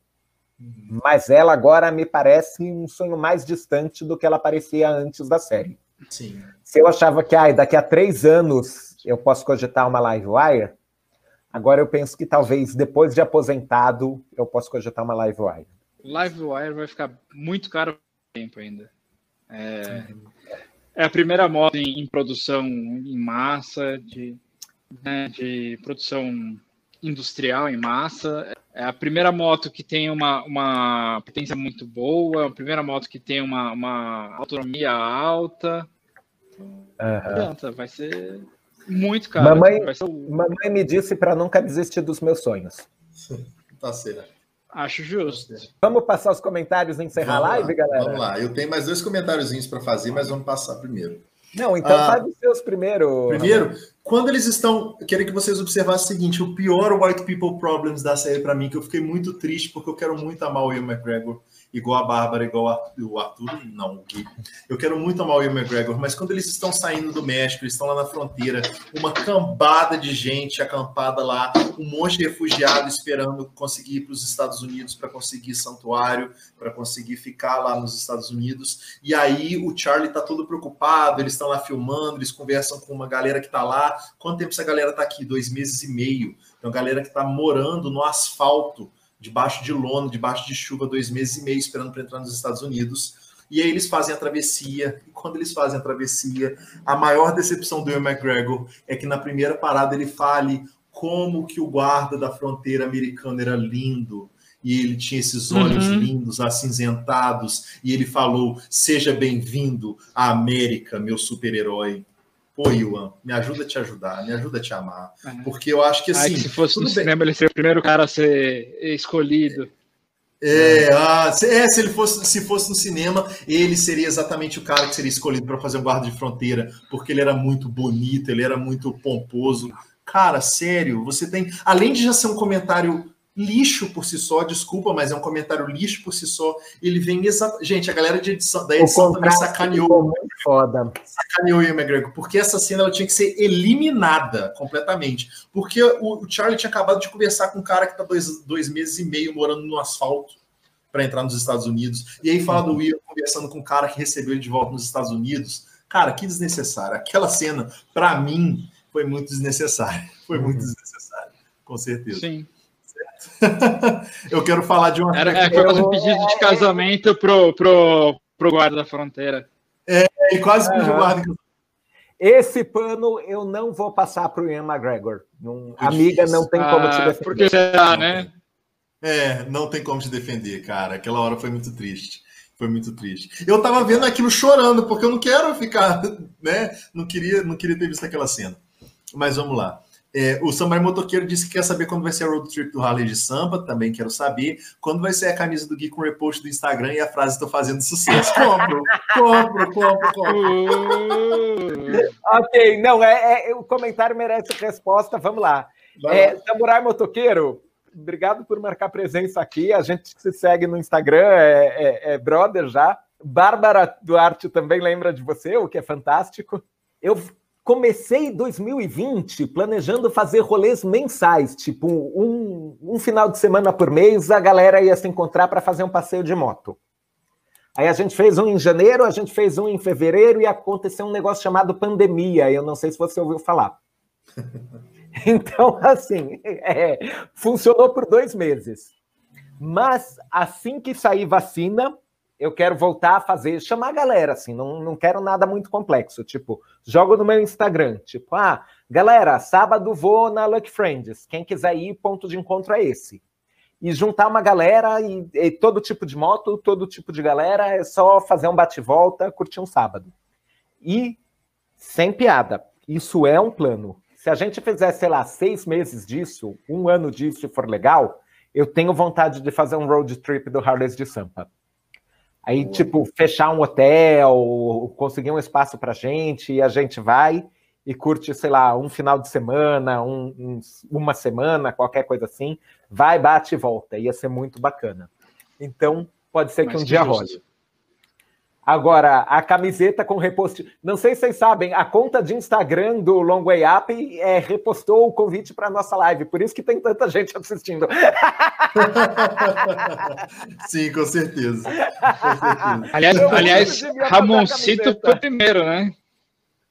Mas ela agora me parece um sonho mais distante do que ela parecia antes da série.
Sim.
Se eu achava que ai, daqui a três anos eu posso cogitar uma Livewire, agora eu penso que talvez depois de aposentado eu posso cogitar uma Livewire.
Livewire vai ficar muito caro por tempo ainda. É, é a primeira moto em, em produção em massa, de, né, de produção industrial em massa. É a primeira moto que tem uma, uma potência muito boa, a primeira moto que tem uma, uma autonomia alta. Não adianta, vai ser muito caro.
Mamãe-
Vai ser o-
Mamãe me disse para nunca desistir dos meus sonhos.
Tá certo.
acho justo.
Vamos passar os comentários e encerrar a live,
lá,
galera?
Vamos lá. Eu tenho mais dois comentáriozinhos para fazer, mas vamos passar primeiro.
Não, então
Ah.
faz os seus primeiro.
Primeiro, quando eles estão. Queria que vocês observassem o seguinte: o pior White People Problems da série para mim, que eu fiquei muito triste, porque eu quero muito amar o Ian McGregor, igual a Bárbara, igual a- o Arthur, não, o Gui. Eu quero muito amar o Ian McGregor, mas quando eles estão saindo do México, eles estão lá na fronteira, uma cambada de gente acampada lá, um monte de refugiado esperando conseguir ir para os Estados Unidos para conseguir santuário, para conseguir ficar lá nos Estados Unidos. E aí o Charlie tá todo preocupado, eles estão lá filmando, eles conversam com uma galera que tá lá. Quanto tempo essa galera tá aqui? Dois meses e meio. Então, galera que tá morando no asfalto, debaixo de lona, debaixo de chuva, dois meses e meio, esperando para entrar nos Estados Unidos. E aí eles fazem a travessia. E quando eles fazem a travessia, a maior decepção do Ian McGregor é que na primeira parada ele fale como que o guarda da fronteira americana era lindo. E ele tinha esses olhos
Uhum.
lindos, acinzentados, e ele falou: Seja bem-vindo à América, meu super-herói. Pô, Iwan, me ajuda a te ajudar, me ajuda a te amar. Porque eu acho que
Ai,
assim.
que se fosse no
bem.
cinema, ele seria o primeiro cara a ser escolhido.
É, ah, se, é, se ele fosse, se fosse no cinema, ele seria exatamente o cara que seria escolhido para fazer o guarda de fronteira, porque ele era muito bonito, ele era muito pomposo. Cara, sério, você tem. Além de já ser um comentário lixo por si só, desculpa, mas é um comentário lixo por si só. Ele vem exatamente. Gente, a galera de edição, da edição também sacaneou
muito foda.
sacaneou o Ian McGregor, porque essa cena ela tinha que ser eliminada completamente. Porque o, o Charlie tinha acabado de conversar com um cara que está dois, dois meses e meio morando no asfalto para entrar nos Estados Unidos. E aí fala do Ian conversando com um cara que recebeu ele de volta nos Estados Unidos. Cara, que desnecessário. Aquela cena, para mim, foi muito desnecessária. Foi muito desnecessária, com certeza.
Sim.
Eu quero falar de uma.
Era, é, foi quase um pedido de casamento pro, pro, pro guarda da fronteira.
Ele quase pediu
Aham.
guarda.
Esse pano eu não vou passar para o Ian McGregor. Não- amiga,
difícil.
não tem como te
Ah,
defender.
porque será, né?
É, não tem como te defender, cara. Aquela hora foi muito triste. Foi muito triste. Eu tava vendo aquilo chorando, porque eu não quero ficar, né? Não queria, não queria ter visto aquela cena. Mas vamos lá. É, o Samurai Motoqueiro disse que quer saber quando vai ser a road trip do Harley de Sampa. Também quero saber. Quando vai ser a camisa do Gui com repost do Instagram e a frase estou fazendo sucesso. Compro, compro, compro, compro.
Ok, não, é, é- o comentário merece resposta. Vamos lá.
Vai
É,
lá.
Samurai Motoqueiro, obrigado por marcar presença aqui. A gente se segue no Instagram, é, é- é brother já. Bárbara Duarte também lembra de você, o que é fantástico. Eu comecei 2020 planejando fazer rolês mensais, tipo um, um final de semana por mês, a galera ia se encontrar para fazer um passeio de moto. Aí a gente fez um em janeiro, a gente fez um em fevereiro e aconteceu um negócio chamado pandemia. Eu não sei se você ouviu falar. Então, assim, é, funcionou por dois meses. Mas assim que sair vacina, eu quero voltar a fazer, chamar a galera, assim, não, não quero nada muito complexo. Tipo, jogo no meu Instagram, tipo, ah, galera, sábado vou na Lucky Friends. Quem quiser ir, ponto de encontro é esse. E juntar uma galera e, e todo tipo de moto, todo tipo de galera, é só fazer um bate-volta, curtir um sábado. E sem piada, isso é um plano. Se a gente fizer, sei lá, seis meses disso, um ano disso e for legal, eu tenho vontade de fazer um road trip do Harley de Sampa. Aí, tipo, fechar um hotel, conseguir um espaço pra gente, e a gente vai e curte, sei lá, um final de semana, um, um, uma semana, qualquer coisa assim. Vai, bate e volta. Ia ser muito bacana. Então, pode ser que Mas um que dia role. Agora, a camiseta com repost. Não sei se vocês sabem, a conta de Instagram do Long Way Up é, repostou o convite para a nossa live, por isso que tem tanta gente assistindo.
Sim, com certeza. Com
certeza. Aliás, aliás Ramoncito foi primeiro, né?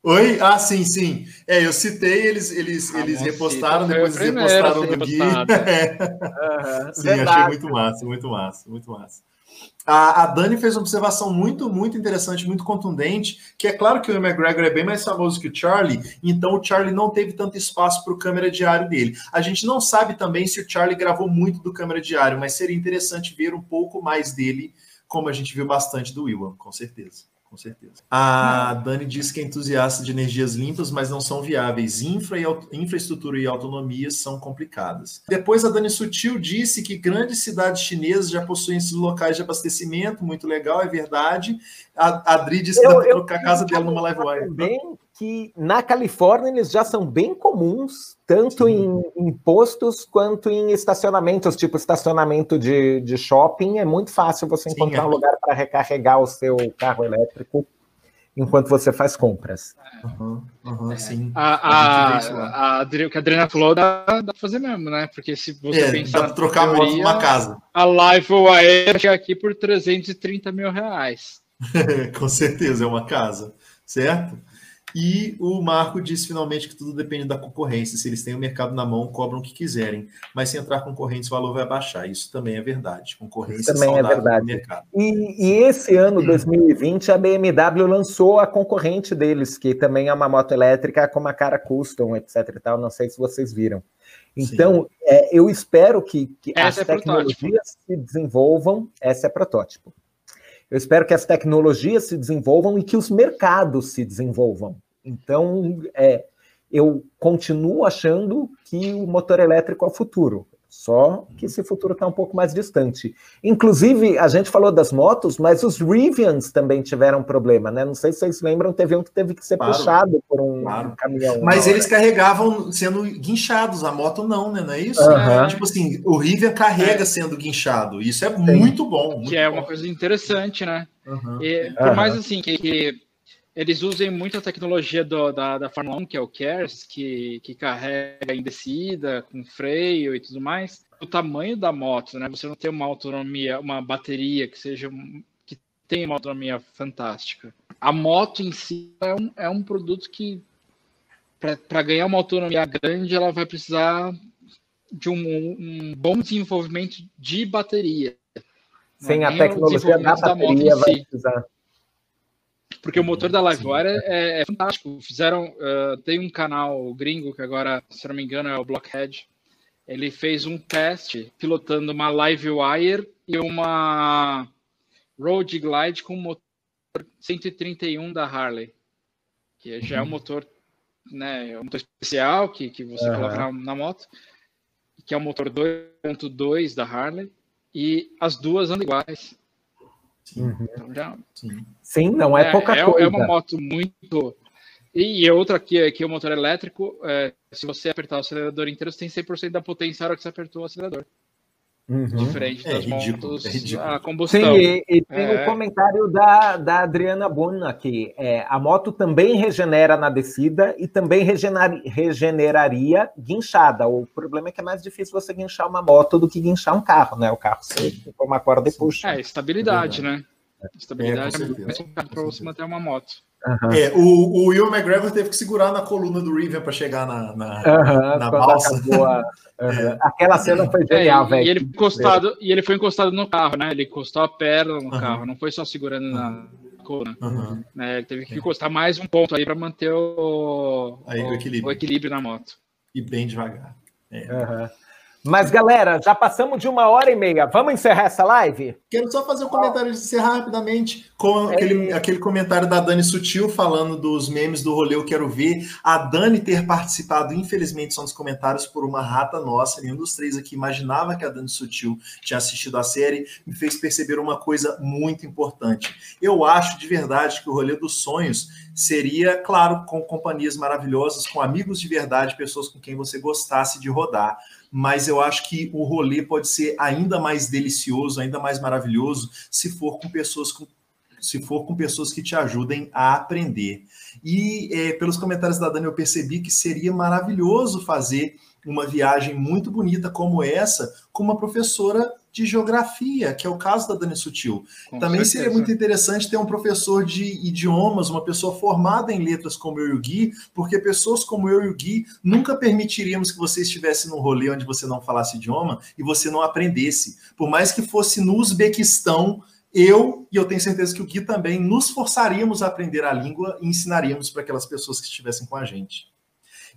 Oi? Ah, sim, sim. É, eu citei, eles, eles, eles repostaram, depois eles repostaram no Gui. É. Uhum, sim, verdade. achei muito massa, muito massa, muito massa. A, a, Dani fez uma observação muito, muito interessante, muito contundente, que é claro que o McGregor é bem mais famoso que o Charlie, então o Charlie não teve tanto espaço para o câmera diário dele. A gente não sabe também se o Charlie gravou muito do câmera diário, mas seria interessante ver um pouco mais dele, como a gente viu bastante do Will, com certeza com certeza. A Dani diz que é entusiasta de energias limpas, mas não são viáveis. Infra e, infraestrutura e autonomia são complicadas. Depois, a Dani Sutil disse que grandes cidades chinesas já possuem esses locais de abastecimento, muito legal, é verdade. A, Adri disse que eu, dá para trocar a casa dela numa live wire.
Também que na Califórnia eles já são bem comuns, tanto em, em, postos quanto em estacionamentos, tipo estacionamento de, de shopping. É muito fácil você encontrar Sim, é. um lugar para recarregar o seu carro elétrico enquanto você faz compras.
Uhum, uhum, sim. A, a, a, a, o que a Adriana falou dá, dá pra fazer mesmo, né? Porque se você é, pensar. Dá
pra trocar teoria, uma casa.
A Live Wire chega aqui por 330 mil reais.
Com certeza, é uma casa, certo? E o Marco disse finalmente que tudo depende da concorrência. Se eles têm o mercado na mão, cobram o que quiserem. Mas se entrar concorrentes, o valor vai baixar. Isso também é verdade. Concorrência
Isso também é verdade. E, e, esse ano, 2020, a BMW lançou a concorrente deles, que também é uma moto elétrica com uma cara custom, etc. E tal. Não sei se vocês viram. Então, é, eu espero que, que as é tecnologias se desenvolvam. Essa é protótipo. Eu espero que as tecnologias se desenvolvam e que os mercados se desenvolvam. Então, é, eu continuo achando que o motor elétrico é o futuro. Só que esse futuro está um pouco mais distante. Inclusive, a gente falou das motos, mas os Rivians também tiveram problema, né? Não sei se vocês lembram, teve um que teve que ser claro, puxado por um claro. caminhão.
Mas eles carregavam sendo guinchados, a moto não, né? Não é isso? Tipo assim, o Rivian carrega é. sendo guinchado. Isso é Sim. muito bom. Muito
que é
bom.
uma coisa interessante, né? Uhum. E, por mais assim que, que eles usem muito a tecnologia do, da, da Fórmula 1, que é o CARES, que, que carrega em descida, com freio e tudo mais. O tamanho da moto, né? Você não tem uma autonomia, uma bateria que seja que tenha uma autonomia fantástica. A moto em si é um, é um produto que, para ganhar uma autonomia grande, ela vai precisar de um, um bom desenvolvimento de bateria.
Sem a tecnologia da bateria vai si. precisar
porque o motor da Livewire é, é fantástico. Fizeram. Uh, tem um canal gringo que agora, se não me engano, é o Blockhead. Ele fez um teste pilotando uma Livewire e uma Road Glide com motor 131 da Harley. Que já é um uhum. motor, né, é um motor especial que, que você uhum. coloca na, na moto, que é o um motor 2.2 da Harley, e as duas andam iguais.
Sim. Uhum. Então, já... Sim. Sim. não é, é pouca
é,
coisa.
É uma moto muito. E outra aqui, aqui o motor elétrico, é, se você apertar o acelerador inteiro, você tem 100% da potência na hora que você apertou o acelerador. Uhum. Diferente é das ridículo, motos é a combustão.
Sim, e, e tem o é... um comentário da, da Adriana Bonna aqui. É, a moto também regenera na descida e também regener, regeneraria guinchada. O problema é que é mais difícil você guinchar uma moto do que guinchar um carro, né? O carro você põe uma corda e puxa.
É, estabilidade, né? Estabilidade é, é mais para você manter uma moto.
Uhum. É, o, o Will McGregor teve que segurar na coluna do Riven para chegar na, na, uhum, na balsa.
A... Uhum. É. Aquela cena foi genial, é, velho.
E ele, encostado, e ele foi encostado no carro, né? Ele encostou a perna no carro, não foi só segurando na coluna. Né? Ele teve que encostar mais um ponto aí para manter o,
aí, o, o, equilíbrio.
o, equilíbrio. na moto.
E bem devagar.
É. Mas, galera, já passamos de uma hora e meia. Vamos encerrar essa live?
Quero só fazer um comentário de encerrar rapidamente com é... aquele, aquele comentário da Dani Sutil falando dos memes do rolê Eu Quero Ver. A Dani ter participado, infelizmente, são nos comentários por uma rata nossa. Nenhum dos três aqui imaginava que a Dani Sutil tinha assistido a série. Me fez perceber uma coisa muito importante. Eu acho de verdade que o rolê dos sonhos seria, claro, com companhias maravilhosas, com amigos de verdade, pessoas com quem você gostasse de rodar mas eu acho que o rolê pode ser ainda mais delicioso, ainda mais maravilhoso, se for com pessoas com se for com pessoas que te ajudem a aprender. E é, pelos comentários da Dani, eu percebi que seria maravilhoso fazer uma viagem muito bonita como essa com uma professora de geografia, que é o caso da Dani Sutil. Com Também certeza. seria muito interessante ter um professor de idiomas, uma pessoa formada em letras como eu e o Gui, porque pessoas como eu e o Gui nunca permitiríamos que você estivesse num rolê onde você não falasse idioma e você não aprendesse. Por mais que fosse no Uzbequistão, eu, e eu tenho certeza que o Gui também, nos forçaríamos a aprender a língua e ensinaríamos para aquelas pessoas que estivessem com a gente.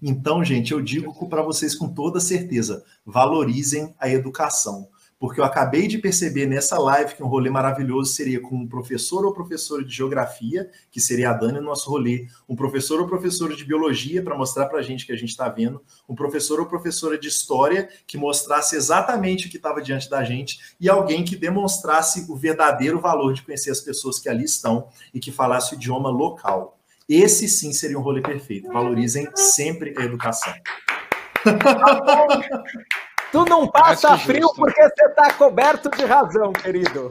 Então, gente, eu digo para vocês com toda certeza: valorizem a educação. Porque eu acabei de perceber nessa live que um rolê maravilhoso seria com um professor ou professora de geografia, que seria a Dani no nosso rolê, um professor ou professora de biologia, para mostrar para a gente que a gente está vendo, um professor ou professora de história, que mostrasse exatamente o que estava diante da gente, e alguém que demonstrasse o verdadeiro valor de conhecer as pessoas que ali estão e que falasse o idioma local. Esse sim seria um rolê perfeito. Valorizem sempre a educação.
tu não passa frio justo. porque você está coberto de razão, querido.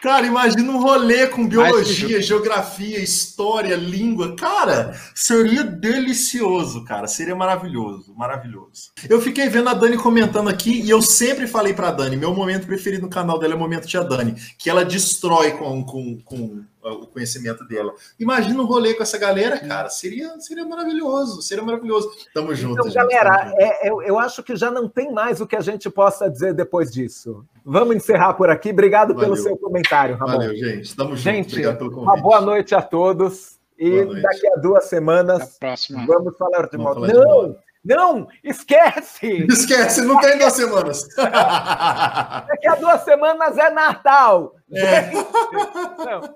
Cara, imagina um rolê com biologia, geografia, história, língua. Cara, seria delicioso, cara. Seria maravilhoso, maravilhoso. Eu fiquei vendo a Dani comentando aqui e eu sempre falei pra Dani, meu momento preferido no canal dela é o momento Tia Dani, que ela destrói com, com, com o conhecimento dela. Imagina um rolê com essa galera, cara. Seria, seria maravilhoso, seria maravilhoso. Tamo junto,
então, Galera, é, eu, eu acho que já não tem mais o que a gente possa dizer depois disso. Vamos encerrar por aqui. Obrigado Valeu. pelo seu comentário, Ramon.
Valeu, gente. Tamo junto.
Gente, Obrigado pelo convite. Uma boa noite a todos. E daqui a duas semanas vamos falar de moto. Não! Não, esquece!
Esquece, não tem duas semanas.
Daqui a duas semanas é Natal. É. Não.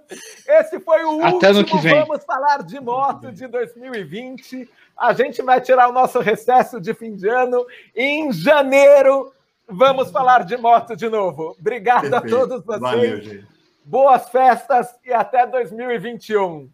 Esse foi o Até último. que vem. Vamos falar de moto de 2020. A gente vai tirar o nosso recesso de fim de ano. Em janeiro, vamos falar de moto de novo. Obrigado Perfeito. a todos vocês. Valeu, Boas festas e até 2021.